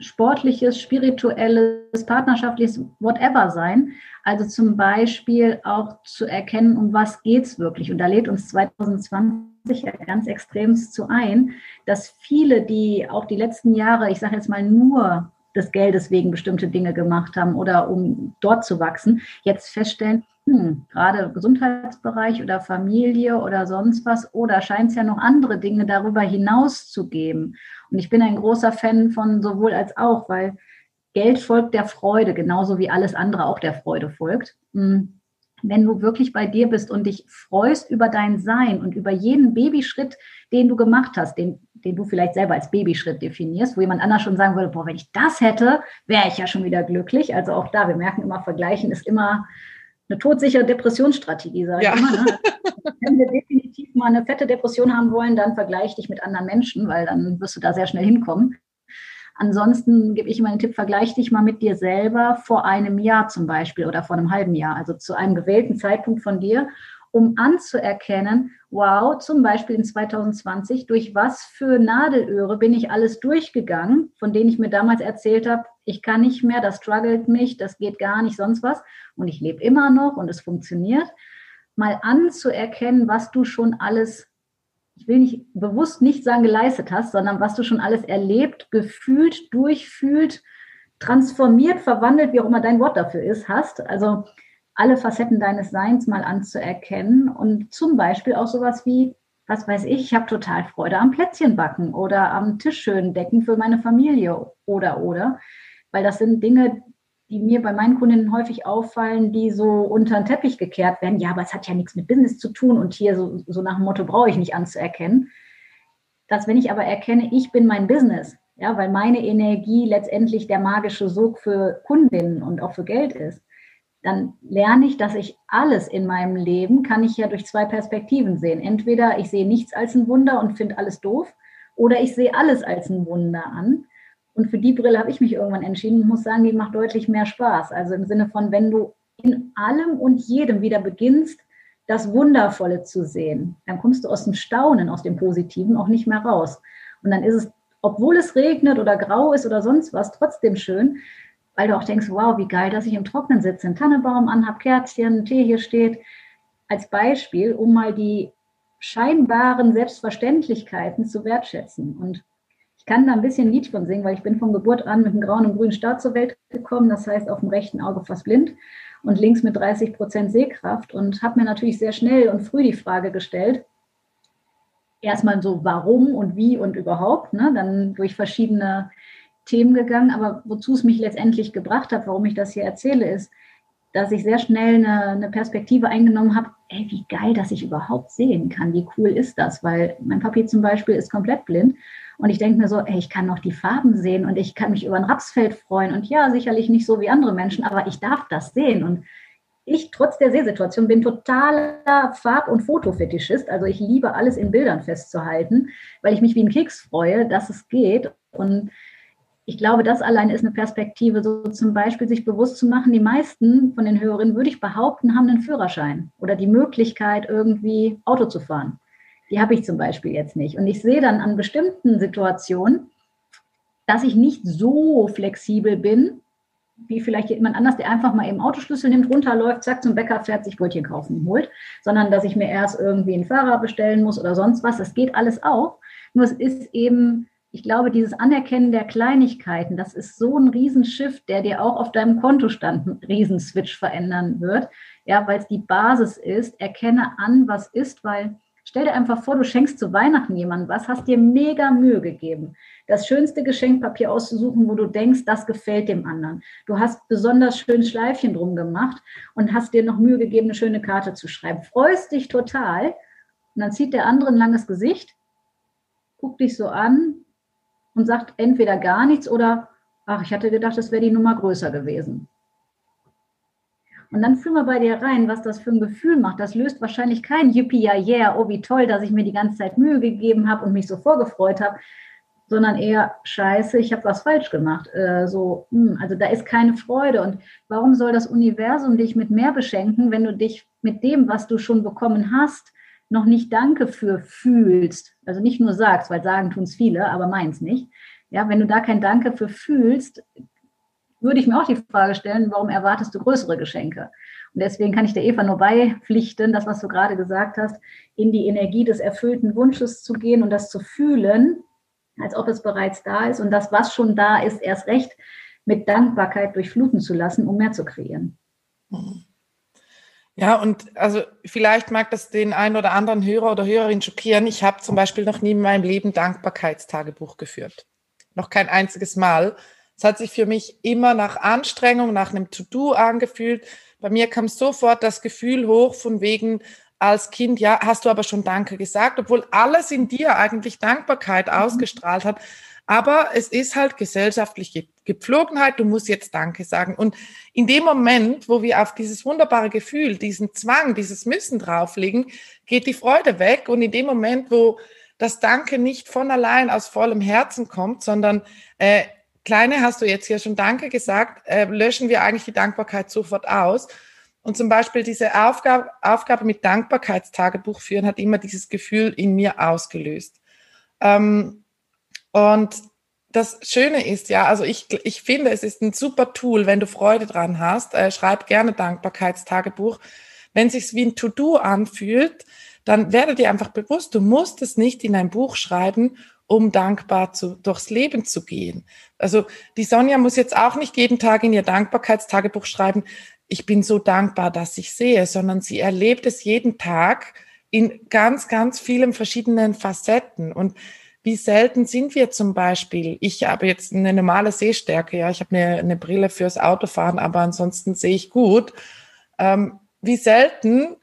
sportliches, spirituelles, partnerschaftliches, whatever sein. Also zum Beispiel auch zu erkennen, um was geht es wirklich. Und da lädt uns 2020 ja ganz extremst zu ein, dass viele, die auch die letzten Jahre, ich sage jetzt mal nur des Geldes wegen bestimmte Dinge gemacht haben oder um dort zu wachsen, jetzt feststellen, hm, gerade Gesundheitsbereich oder Familie oder sonst was, oder scheint es ja noch andere Dinge darüber hinaus zu geben. Und ich bin ein großer Fan von sowohl als auch, weil Geld folgt der Freude, genauso wie alles andere auch der Freude folgt. Hm, wenn du wirklich bei dir bist und dich freust über dein Sein und über jeden Babyschritt, den du gemacht hast, den, den du vielleicht selber als Babyschritt definierst, wo jemand anders schon sagen würde, boah, wenn ich das hätte, wäre ich ja schon wieder glücklich. Also auch da, wir merken immer, vergleichen ist immer eine todsichere Depressionsstrategie, sage ja. ich immer. Ne? (laughs) Wenn wir definitiv mal eine fette Depression haben wollen, dann vergleich dich mit anderen Menschen, weil dann wirst du da sehr schnell hinkommen. Ansonsten gebe ich immer einen Tipp, vergleich dich mal mit dir selber vor einem Jahr zum Beispiel oder vor einem halben Jahr, also zu einem gewählten Zeitpunkt von dir um anzuerkennen, wow, zum Beispiel in 2020, durch was für Nadelöhre bin ich alles durchgegangen, von denen ich mir damals erzählt habe, ich kann nicht mehr, das struggelt mich, das geht gar nicht, sonst was. Und ich lebe immer noch und es funktioniert. Mal anzuerkennen, was du schon alles, ich will nicht bewusst nicht sagen geleistet hast, sondern was du schon alles erlebt, gefühlt, durchfühlt, transformiert, verwandelt, wie auch immer dein Wort dafür ist, hast. Also alle Facetten deines Seins mal anzuerkennen und zum Beispiel auch sowas wie, was weiß ich, ich habe total Freude am Plätzchenbacken oder am Tisch schön decken für meine Familie oder oder, weil das sind Dinge, die mir bei meinen Kundinnen häufig auffallen, die so unter den Teppich gekehrt werden. Ja, aber es hat ja nichts mit Business zu tun und hier so, so nach dem Motto brauche ich nicht anzuerkennen. Dass wenn ich aber erkenne, ich bin mein Business, ja, weil meine Energie letztendlich der magische Sog für Kundinnen und auch für Geld ist, dann lerne ich, dass ich alles in meinem Leben kann ich ja durch zwei Perspektiven sehen. Entweder ich sehe nichts als ein Wunder und finde alles doof, oder ich sehe alles als ein Wunder an und für die Brille habe ich mich irgendwann entschieden und muss sagen, die macht deutlich mehr Spaß. Also im Sinne von, wenn du in allem und jedem wieder beginnst, das Wundervolle zu sehen, dann kommst du aus dem Staunen, aus dem Positiven auch nicht mehr raus. Und dann ist es, obwohl es regnet oder grau ist oder sonst was, trotzdem schön, weil du auch denkst, wow, wie geil, dass ich im Trocknen sitze, einen Tannenbaum anhab, Kerzchen, Tee hier steht. Als Beispiel, um mal die scheinbaren Selbstverständlichkeiten zu wertschätzen. Und ich kann da ein bisschen Lied von singen, weil ich bin von Geburt an mit einem grauen und grünen Star zur Welt gekommen. Das heißt, auf dem rechten Auge fast blind und links mit 30 Prozent Sehkraft und habe mir natürlich sehr schnell und früh die Frage gestellt, erstmal so warum und wie und überhaupt, ne? dann durch verschiedene Themen gegangen. Aber wozu es mich letztendlich gebracht hat, warum ich das hier erzähle, ist, dass ich sehr schnell eine, eine Perspektive eingenommen habe, ey, wie geil, dass ich überhaupt sehen kann, wie cool ist das, weil mein Papi zum Beispiel ist komplett blind und ich denke mir so, ey, ich kann noch die Farben sehen und ich kann mich über ein Rapsfeld freuen. Und ja, sicherlich nicht so wie andere Menschen, aber ich darf das sehen. Und ich, trotz der Sehsituation, bin totaler Farb- und Fotofetischist. Also ich liebe alles in Bildern festzuhalten, weil ich mich wie ein Keks freue, dass es geht. Und ich glaube, das allein ist eine Perspektive, so zum Beispiel sich bewusst zu machen, die meisten von den Hörerinnen, würde ich behaupten, haben einen Führerschein oder die Möglichkeit, irgendwie Auto zu fahren. Die habe ich zum Beispiel jetzt nicht. Und ich sehe dann an bestimmten Situationen, dass ich nicht so flexibel bin, wie vielleicht jemand anders, der einfach mal eben Autoschlüssel nimmt, runterläuft, zack, zum Bäcker fährt, sich Brötchen kaufen holt, sondern dass ich mir erst irgendwie einen Fahrer bestellen muss oder sonst was. Das geht alles auch. Nur es ist eben, ich glaube, dieses Anerkennen der Kleinigkeiten, das ist so ein Riesenschiff, der dir auch auf deinem Kontostand einen Riesenswitch verändern wird. Ja, weil es die Basis ist. Erkenne an, was ist, weil Stell dir einfach vor, du schenkst zu Weihnachten jemandem was, hast dir mega Mühe gegeben, das schönste Geschenkpapier auszusuchen, wo du denkst, das gefällt dem anderen. Du hast besonders schön Schleifchen drum gemacht und hast dir noch Mühe gegeben, eine schöne Karte zu schreiben. Freust dich total und dann zieht der andere ein langes Gesicht, guckt dich so an und sagt entweder gar nichts oder, ach, ich hatte gedacht, das wäre die Nummer größer gewesen. Und dann fühl mal bei dir rein, was das für ein Gefühl macht. Das löst wahrscheinlich kein Yippie, ja, yeah, oh, wie toll, dass ich mir die ganze Zeit Mühe gegeben habe und mich so vorgefreut habe, sondern eher, scheiße, ich habe was falsch gemacht. Äh, so, mh, hm, also da ist keine Freude. Und warum soll das Universum dich mit mehr beschenken, wenn du dich mit dem, was du schon bekommen hast, noch nicht Danke für fühlst? Also nicht nur sagst, weil sagen tun es viele, aber meins nicht. Ja, wenn du da kein Danke für fühlst, würde ich mir auch die Frage stellen, warum erwartest du größere Geschenke? Und deswegen kann ich der Eva nur beipflichten, das, was du gerade gesagt hast, in die Energie des erfüllten Wunsches zu gehen und das zu fühlen, als ob es bereits da ist und das, was schon da ist, erst recht mit Dankbarkeit durchfluten zu lassen, um mehr zu kreieren. Ja, und also vielleicht mag das den einen oder anderen Hörer oder Hörerin schockieren. Ich habe zum Beispiel noch nie in meinem Leben Dankbarkeitstagebuch geführt. Noch kein einziges Mal. Es hat sich für mich immer nach Anstrengung, nach einem To-Do angefühlt. Bei mir kam sofort das Gefühl hoch von wegen, als Kind, ja, hast du aber schon Danke gesagt, obwohl alles in dir eigentlich Dankbarkeit mhm. ausgestrahlt hat. Aber es ist halt gesellschaftliche Gepflogenheit, du musst jetzt Danke sagen. Und in dem Moment, wo wir auf dieses wunderbare Gefühl, diesen Zwang, dieses Müssen drauflegen, geht die Freude weg. Und in dem Moment, wo das Danke nicht von allein aus vollem Herzen kommt, sondern äh, Kleine hast du jetzt hier schon Danke gesagt, äh, löschen wir eigentlich die Dankbarkeit sofort aus. Und zum Beispiel diese Aufgabe, Aufgabe mit Dankbarkeitstagebuch führen hat immer dieses Gefühl in mir ausgelöst. Ähm, und das Schöne ist ja, also ich, ich finde, es ist ein super Tool, wenn du Freude dran hast. Äh, schreib gerne Dankbarkeitstagebuch. Wenn es sich wie ein To-Do anfühlt, dann werde dir einfach bewusst, du musst es nicht in ein Buch schreiben, um dankbar zu, durchs Leben zu gehen. Also die Sonja muss jetzt auch nicht jeden Tag in ihr Dankbarkeitstagebuch schreiben, ich bin so dankbar, dass ich sehe, sondern sie erlebt es jeden Tag in ganz, ganz vielen verschiedenen Facetten. Und wie selten sind wir zum Beispiel, ich habe jetzt eine normale Sehstärke, ja, ich habe eine, eine Brille fürs Autofahren, aber ansonsten sehe ich gut. Ähm, wie selten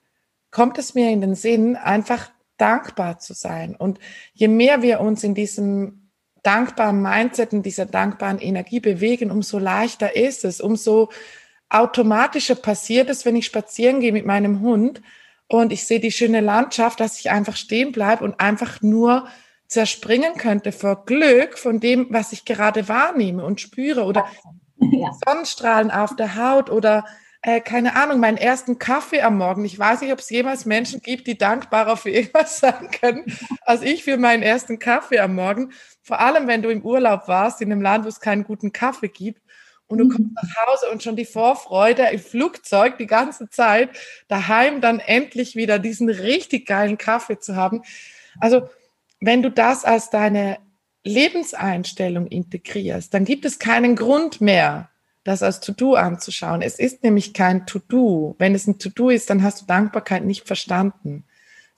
kommt es mir in den Sinn, einfach dankbar zu sein. Und je mehr wir uns in diesem dankbaren Mindset, in dieser dankbaren Energie bewegen, umso leichter ist es, umso automatischer passiert es, wenn ich spazieren gehe mit meinem Hund und ich sehe die schöne Landschaft, dass ich einfach stehen bleibe und einfach nur zerspringen könnte vor Glück von dem, was ich gerade wahrnehme und spüre oder ja. (laughs) Sonnenstrahlen auf der Haut oder äh, keine Ahnung, meinen ersten Kaffee am Morgen. Ich weiß nicht, ob es jemals Menschen gibt, die dankbarer für irgendwas (laughs) sein können, als ich für meinen ersten Kaffee am Morgen. Vor allem, wenn du im Urlaub warst, in einem Land, wo es keinen guten Kaffee gibt. Und du mhm. kommst nach Hause und schon die Vorfreude im Flugzeug die ganze Zeit, daheim dann endlich wieder diesen richtig geilen Kaffee zu haben. Also, wenn du das als deine Lebenseinstellung integrierst, dann gibt es keinen Grund mehr, das als To-Do anzuschauen. Es ist nämlich kein To-Do. Wenn es ein To-Do ist, dann hast du Dankbarkeit nicht verstanden,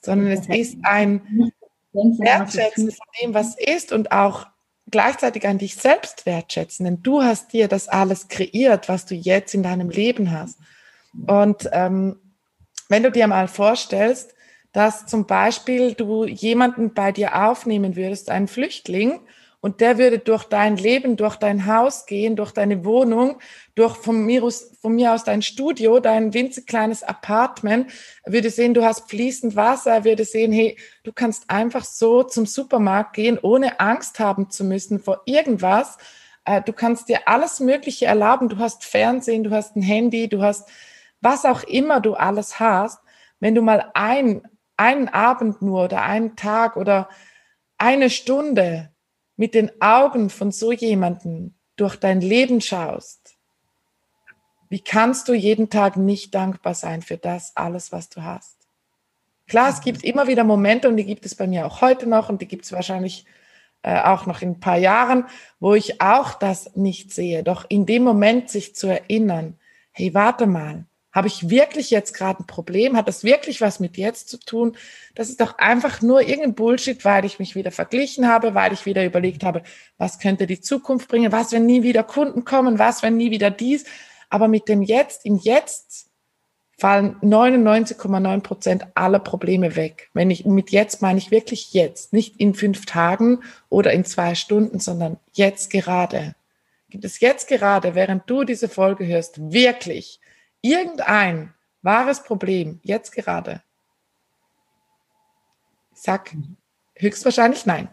sondern es ist ein Wertschätzen von dem, was ist und auch gleichzeitig an dich selbst wertschätzen, denn du hast dir das alles kreiert, was du jetzt in deinem Leben hast. Und ähm, wenn du dir mal vorstellst, dass zum Beispiel du jemanden bei dir aufnehmen würdest, einen Flüchtling, und der würde durch dein Leben, durch dein Haus gehen, durch deine Wohnung, durch von mir aus, von mir aus dein Studio, dein winzig kleines Apartment, würde sehen, du hast fließend Wasser, er würde sehen, hey, du kannst einfach so zum Supermarkt gehen, ohne Angst haben zu müssen vor irgendwas. Äh, du kannst dir alles Mögliche erlauben. Du hast Fernsehen, du hast ein Handy, du hast was auch immer du alles hast. Wenn du mal ein, einen Abend nur oder einen Tag oder eine Stunde mit den Augen von so jemanden durch dein Leben schaust, wie kannst du jeden Tag nicht dankbar sein für das alles, was du hast? Klar, es gibt immer wieder Momente und die gibt es bei mir auch heute noch und die gibt es wahrscheinlich äh, auch noch in ein paar Jahren, wo ich auch das nicht sehe. Doch in dem Moment sich zu erinnern, hey, warte mal, habe ich wirklich jetzt gerade ein Problem? Hat das wirklich was mit jetzt zu tun? Das ist doch einfach nur irgendein Bullshit, weil ich mich wieder verglichen habe, weil ich wieder überlegt habe, was könnte die Zukunft bringen? Was, wenn nie wieder Kunden kommen? Was, wenn nie wieder dies? Aber mit dem Jetzt, im Jetzt fallen 99,9 Prozent aller Probleme weg. Wenn ich mit jetzt meine ich wirklich jetzt, nicht in fünf Tagen oder in zwei Stunden, sondern jetzt gerade. Gibt es jetzt gerade, während du diese Folge hörst, wirklich irgendein wahres Problem jetzt gerade? Sag höchstwahrscheinlich nein.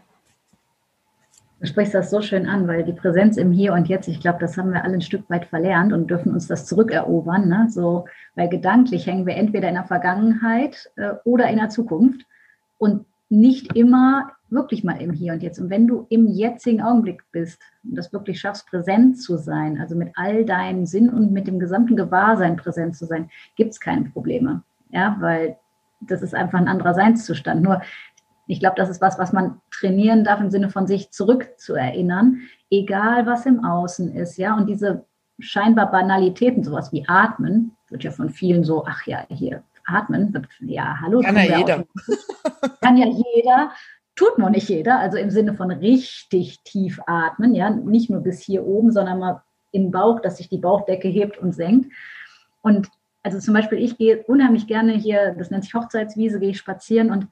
Du sprichst das so schön an, weil die Präsenz im Hier und Jetzt, ich glaube, das haben wir alle ein Stück weit verlernt und dürfen uns das zurückerobern. Ne? So, weil gedanklich hängen wir entweder in der Vergangenheit äh, oder in der Zukunft und nicht immer wirklich mal im Hier und Jetzt. Und wenn du im jetzigen Augenblick bist und das wirklich schaffst, präsent zu sein, also mit all deinem Sinn und mit dem gesamten Gewahrsein präsent zu sein, gibt es keine Probleme. Ja, weil das ist einfach ein anderer Seinszustand. Nur, ich glaube, das ist was, was man trainieren darf im Sinne von sich zurückzuerinnern, egal was im Außen ist. Ja, und diese scheinbar Banalitäten, sowas wie Atmen, wird ja von vielen so, ach ja, hier atmen, ja, hallo. Kann ja jeder. Kann ja jeder tut nur nicht jeder, also im Sinne von richtig tief atmen, ja, nicht nur bis hier oben, sondern mal im Bauch, dass sich die Bauchdecke hebt und senkt. Und also zum Beispiel, ich gehe unheimlich gerne hier, das nennt sich Hochzeitswiese, gehe ich spazieren und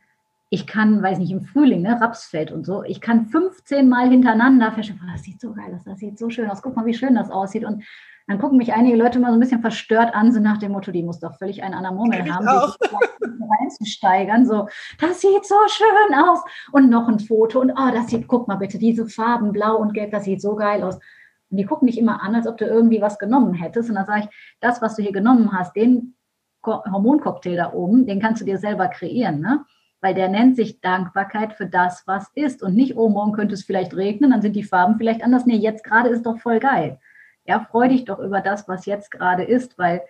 ich kann, weiß nicht, im Frühling, ne, Rapsfeld und so, ich kann 15 Mal hintereinander feststellen, das sieht so geil aus, das sieht so schön aus, guck mal, wie schön das aussieht. Und dann gucken mich einige Leute mal so ein bisschen verstört an, so nach dem Motto, die muss doch völlig einen anderen Murmel haben, reinzusteigern. So, das sieht so schön aus. Und noch ein Foto und oh, das sieht, guck mal bitte, diese Farben, blau und gelb, das sieht so geil aus. Und die gucken mich immer an, als ob du irgendwie was genommen hättest. Und dann sage ich, das, was du hier genommen hast, den Hormoncocktail da oben, den kannst du dir selber kreieren, ne? Weil der nennt sich Dankbarkeit für das, was ist. Und nicht, oh, morgen könnte es vielleicht regnen, dann sind die Farben vielleicht anders. Nee, jetzt gerade ist doch voll geil. Ja, freu dich doch über das, was jetzt gerade ist, weil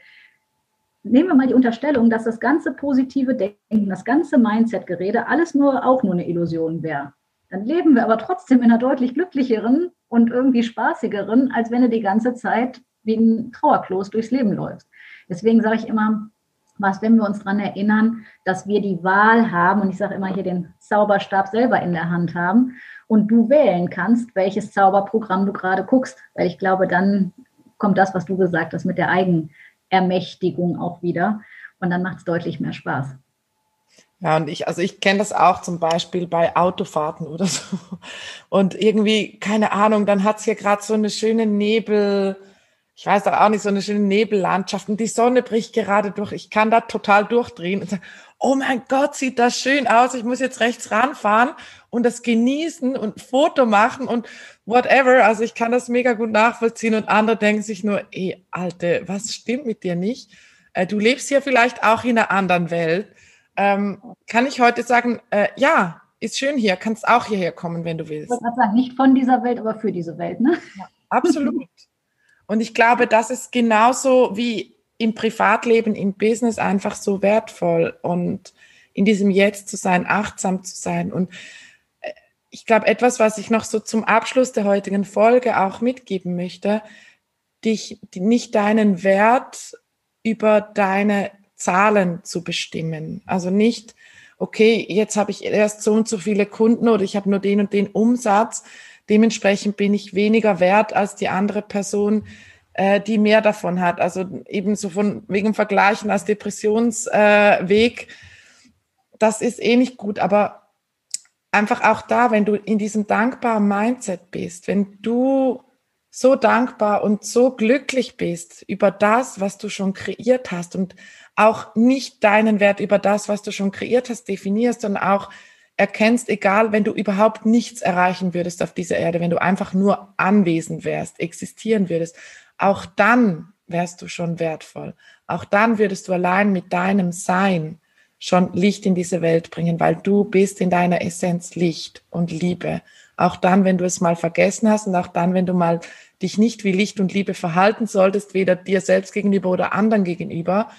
nehmen wir mal die Unterstellung, dass das ganze positive Denken, das ganze Mindset-Gerede alles nur auch nur eine Illusion wäre. Dann leben wir aber trotzdem in einer deutlich glücklicheren und irgendwie spaßigeren, als wenn du die ganze Zeit wie ein Trauerklos durchs Leben läufst. Deswegen sage ich immer, was, wenn wir uns daran erinnern, dass wir die Wahl haben und ich sage immer hier den Zauberstab selber in der Hand haben und du wählen kannst, welches Zauberprogramm du gerade guckst. Weil ich glaube, dann kommt das, was du gesagt hast, mit der Eigenermächtigung auch wieder. Und dann macht es deutlich mehr Spaß. Ja, und ich, also ich kenne das auch zum Beispiel bei Autofahrten oder so. Und irgendwie, keine Ahnung, dann hat es hier gerade so eine schöne Nebel, ich weiß doch auch nicht, so eine schöne Nebellandschaft und die Sonne bricht gerade durch. Ich kann da total durchdrehen und sagen, oh mein Gott, sieht das schön aus. Ich muss jetzt rechts ranfahren und das genießen und Foto machen und whatever. Also ich kann das mega gut nachvollziehen und andere denken sich nur, ey, Alte, was stimmt mit dir nicht? Äh, du lebst ja vielleicht auch in einer anderen Welt. Ähm, kann ich heute sagen, äh, ja, ist schön hier, kannst auch hierher kommen, wenn du willst. Ich wollte sagen, nicht von dieser Welt, aber für diese Welt, ne? Ja, absolut. Und ich glaube, das ist genauso wie im Privatleben, im Business einfach so wertvoll und in diesem Jetzt zu sein, achtsam zu sein. Und äh, ich glaube, etwas, was ich noch so zum Abschluss der heutigen Folge auch mitgeben möchte, dich nicht deinen Wert über deine Zahlen zu bestimmen. Also nicht, okay, jetzt habe ich erst so und so viele Kunden oder ich habe nur den und den Umsatz, Dementsprechend bin ich weniger wert als die andere Person, äh, die mehr davon hat. Also eben so von wegen Vergleichen als Depressionsweg, äh, das ist eh nicht gut, aber einfach auch da, wenn du in diesem dankbaren Mindset bist, wenn du so dankbar und so glücklich bist über das, was du schon kreiert hast und auch nicht deinen Wert über das, was du schon kreiert hast, definierst, sondern auch erkennst, egal, wenn du überhaupt nichts erreichen würdest auf dieser Erde, wenn du einfach nur anwesend wärst, existieren würdest, auch dann wärst du schon wertvoll. Auch dann würdest du allein mit deinem Sein schon Licht in diese Welt bringen, weil du bist in deiner Essenz Licht und Liebe. Auch dann, wenn du es mal vergessen hast und auch dann, wenn du mal dich nicht wie Licht und Liebe verhalten solltest, weder dir selbst gegenüber oder anderen gegenüber,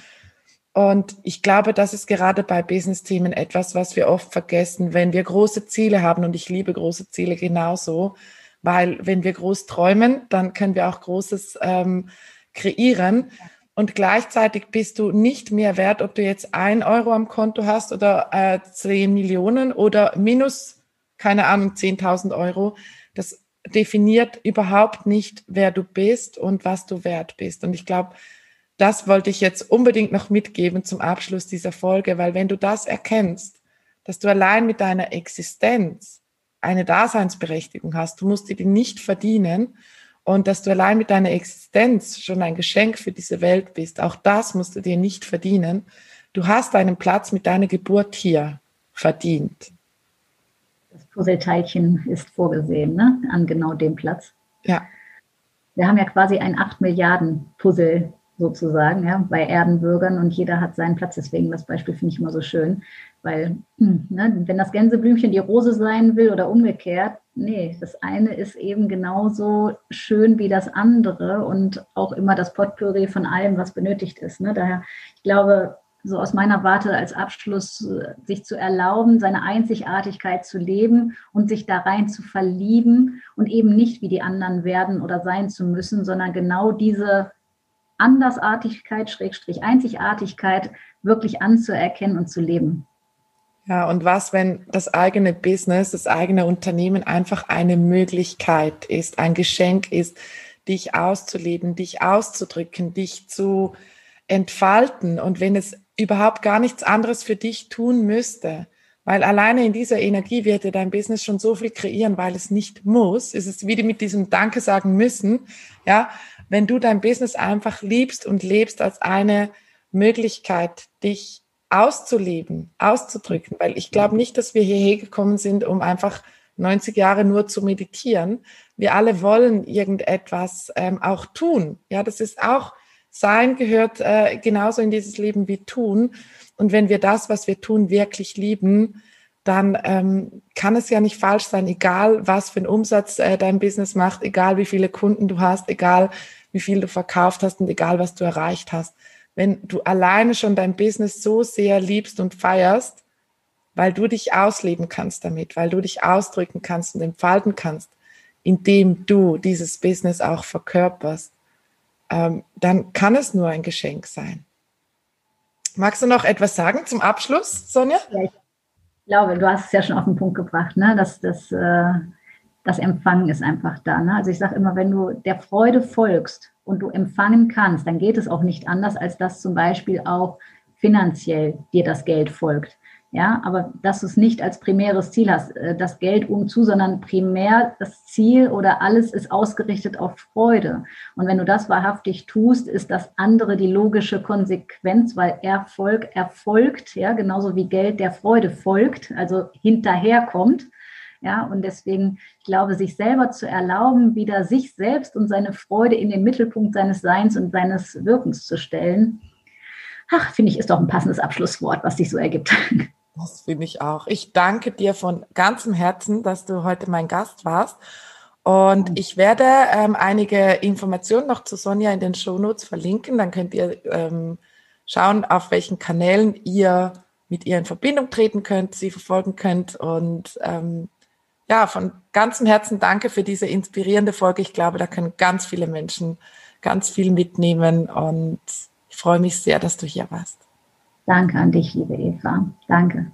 und ich glaube, das ist gerade bei Business-Themen etwas, was wir oft vergessen, wenn wir große Ziele haben. Und ich liebe große Ziele genauso, weil wenn wir groß träumen, dann können wir auch Großes ähm, kreieren. Und gleichzeitig bist du nicht mehr wert, ob du jetzt ein Euro am Konto hast oder äh, 10 Millionen oder minus, keine Ahnung, 10.000 Euro. Das definiert überhaupt nicht, wer du bist und was du wert bist. Und ich glaube, das wollte ich jetzt unbedingt noch mitgeben zum Abschluss dieser Folge, weil wenn du das erkennst, dass du allein mit deiner Existenz eine Daseinsberechtigung hast, du musst dir die nicht verdienen und dass du allein mit deiner Existenz schon ein Geschenk für diese Welt bist, auch das musst du dir nicht verdienen. Du hast einen Platz mit deiner Geburt hier verdient. Das Puzzleteilchen ist vorgesehen, ne? An genau dem Platz. Ja. Wir haben ja quasi ein 8 Milliarden Puzzle sozusagen, ja, bei Erdenbürgern und jeder hat seinen Platz. Deswegen das Beispiel finde ich immer so schön, weil (clears throat) ne, wenn das Gänseblümchen die Rose sein will oder umgekehrt, nee, das eine ist eben genauso schön wie das andere und auch immer das Potpourri von allem, was benötigt ist. Ne? Daher, ich glaube, so aus meiner Warte als Abschluss, sich zu erlauben, seine Einzigartigkeit zu leben und sich da rein zu verlieben und eben nicht wie die anderen werden oder sein zu müssen, sondern genau diese Andersartigkeit, Schrägstrich Einzigartigkeit wirklich anzuerkennen und zu leben. Ja, und was, wenn das eigene Business, das eigene Unternehmen einfach eine Möglichkeit ist, ein Geschenk ist, dich auszuleben, dich auszudrücken, dich zu entfalten und wenn es überhaupt gar nichts anderes für dich tun müsste, weil alleine in dieser Energie wird dir dein Business schon so viel kreieren, weil es nicht muss. Es ist wieder mit diesem Danke sagen müssen. Ja, wenn du dein Business einfach liebst und lebst als eine Möglichkeit, dich auszuleben, auszudrücken, weil ich glaube nicht, dass wir hierher gekommen sind, um einfach 90 Jahre nur zu meditieren. Wir alle wollen irgendetwas ähm, auch tun. Ja, das ist auch sein gehört äh, genauso in dieses Leben wie tun. Und wenn wir das, was wir tun, wirklich lieben, dann ähm, kann es ja nicht falsch sein, egal was für einen Umsatz äh, dein Business macht, egal wie viele Kunden du hast, egal wie viel du verkauft hast und egal was du erreicht hast. Wenn du alleine schon dein Business so sehr liebst und feierst, weil du dich ausleben kannst damit, weil du dich ausdrücken kannst und entfalten kannst, indem du dieses Business auch verkörperst, ähm, dann kann es nur ein Geschenk sein. Magst du noch etwas sagen zum Abschluss, Sonja? Ja, ich glaube, du hast es ja schon auf den Punkt gebracht, ne? dass, dass äh, das Empfangen ist einfach da. Ne? Also ich sage immer, wenn du der Freude folgst und du empfangen kannst, dann geht es auch nicht anders, als dass zum Beispiel auch finanziell dir das Geld folgt. Ja, aber dass du es nicht als primäres Ziel hast, äh, das Geld umzu, sondern primär das Ziel oder alles ist ausgerichtet auf Freude. Und wenn du das wahrhaftig tust, ist das andere die logische Konsequenz, weil Erfolg erfolgt, ja, genauso wie Geld der Freude folgt, also hinterherkommt. Ja, und deswegen, ich glaube, sich selber zu erlauben, wieder sich selbst und seine Freude in den Mittelpunkt seines Seins und seines Wirkens zu stellen, ach, finde ich, ist doch ein passendes Abschlusswort, was sich so ergibt. (laughs) Das finde ich auch. Ich danke dir von ganzem Herzen, dass du heute mein Gast warst. Und ich werde ähm, einige Informationen noch zu Sonja in den Shownotes verlinken. Dann könnt ihr ähm, schauen, auf welchen Kanälen ihr mit ihr in Verbindung treten könnt, sie verfolgen könnt. Und ähm, ja, von ganzem Herzen danke für diese inspirierende Folge. Ich glaube, da können ganz viele Menschen ganz viel mitnehmen. Und ich freue mich sehr, dass du hier warst. Danke an dich, liebe Eva. Danke.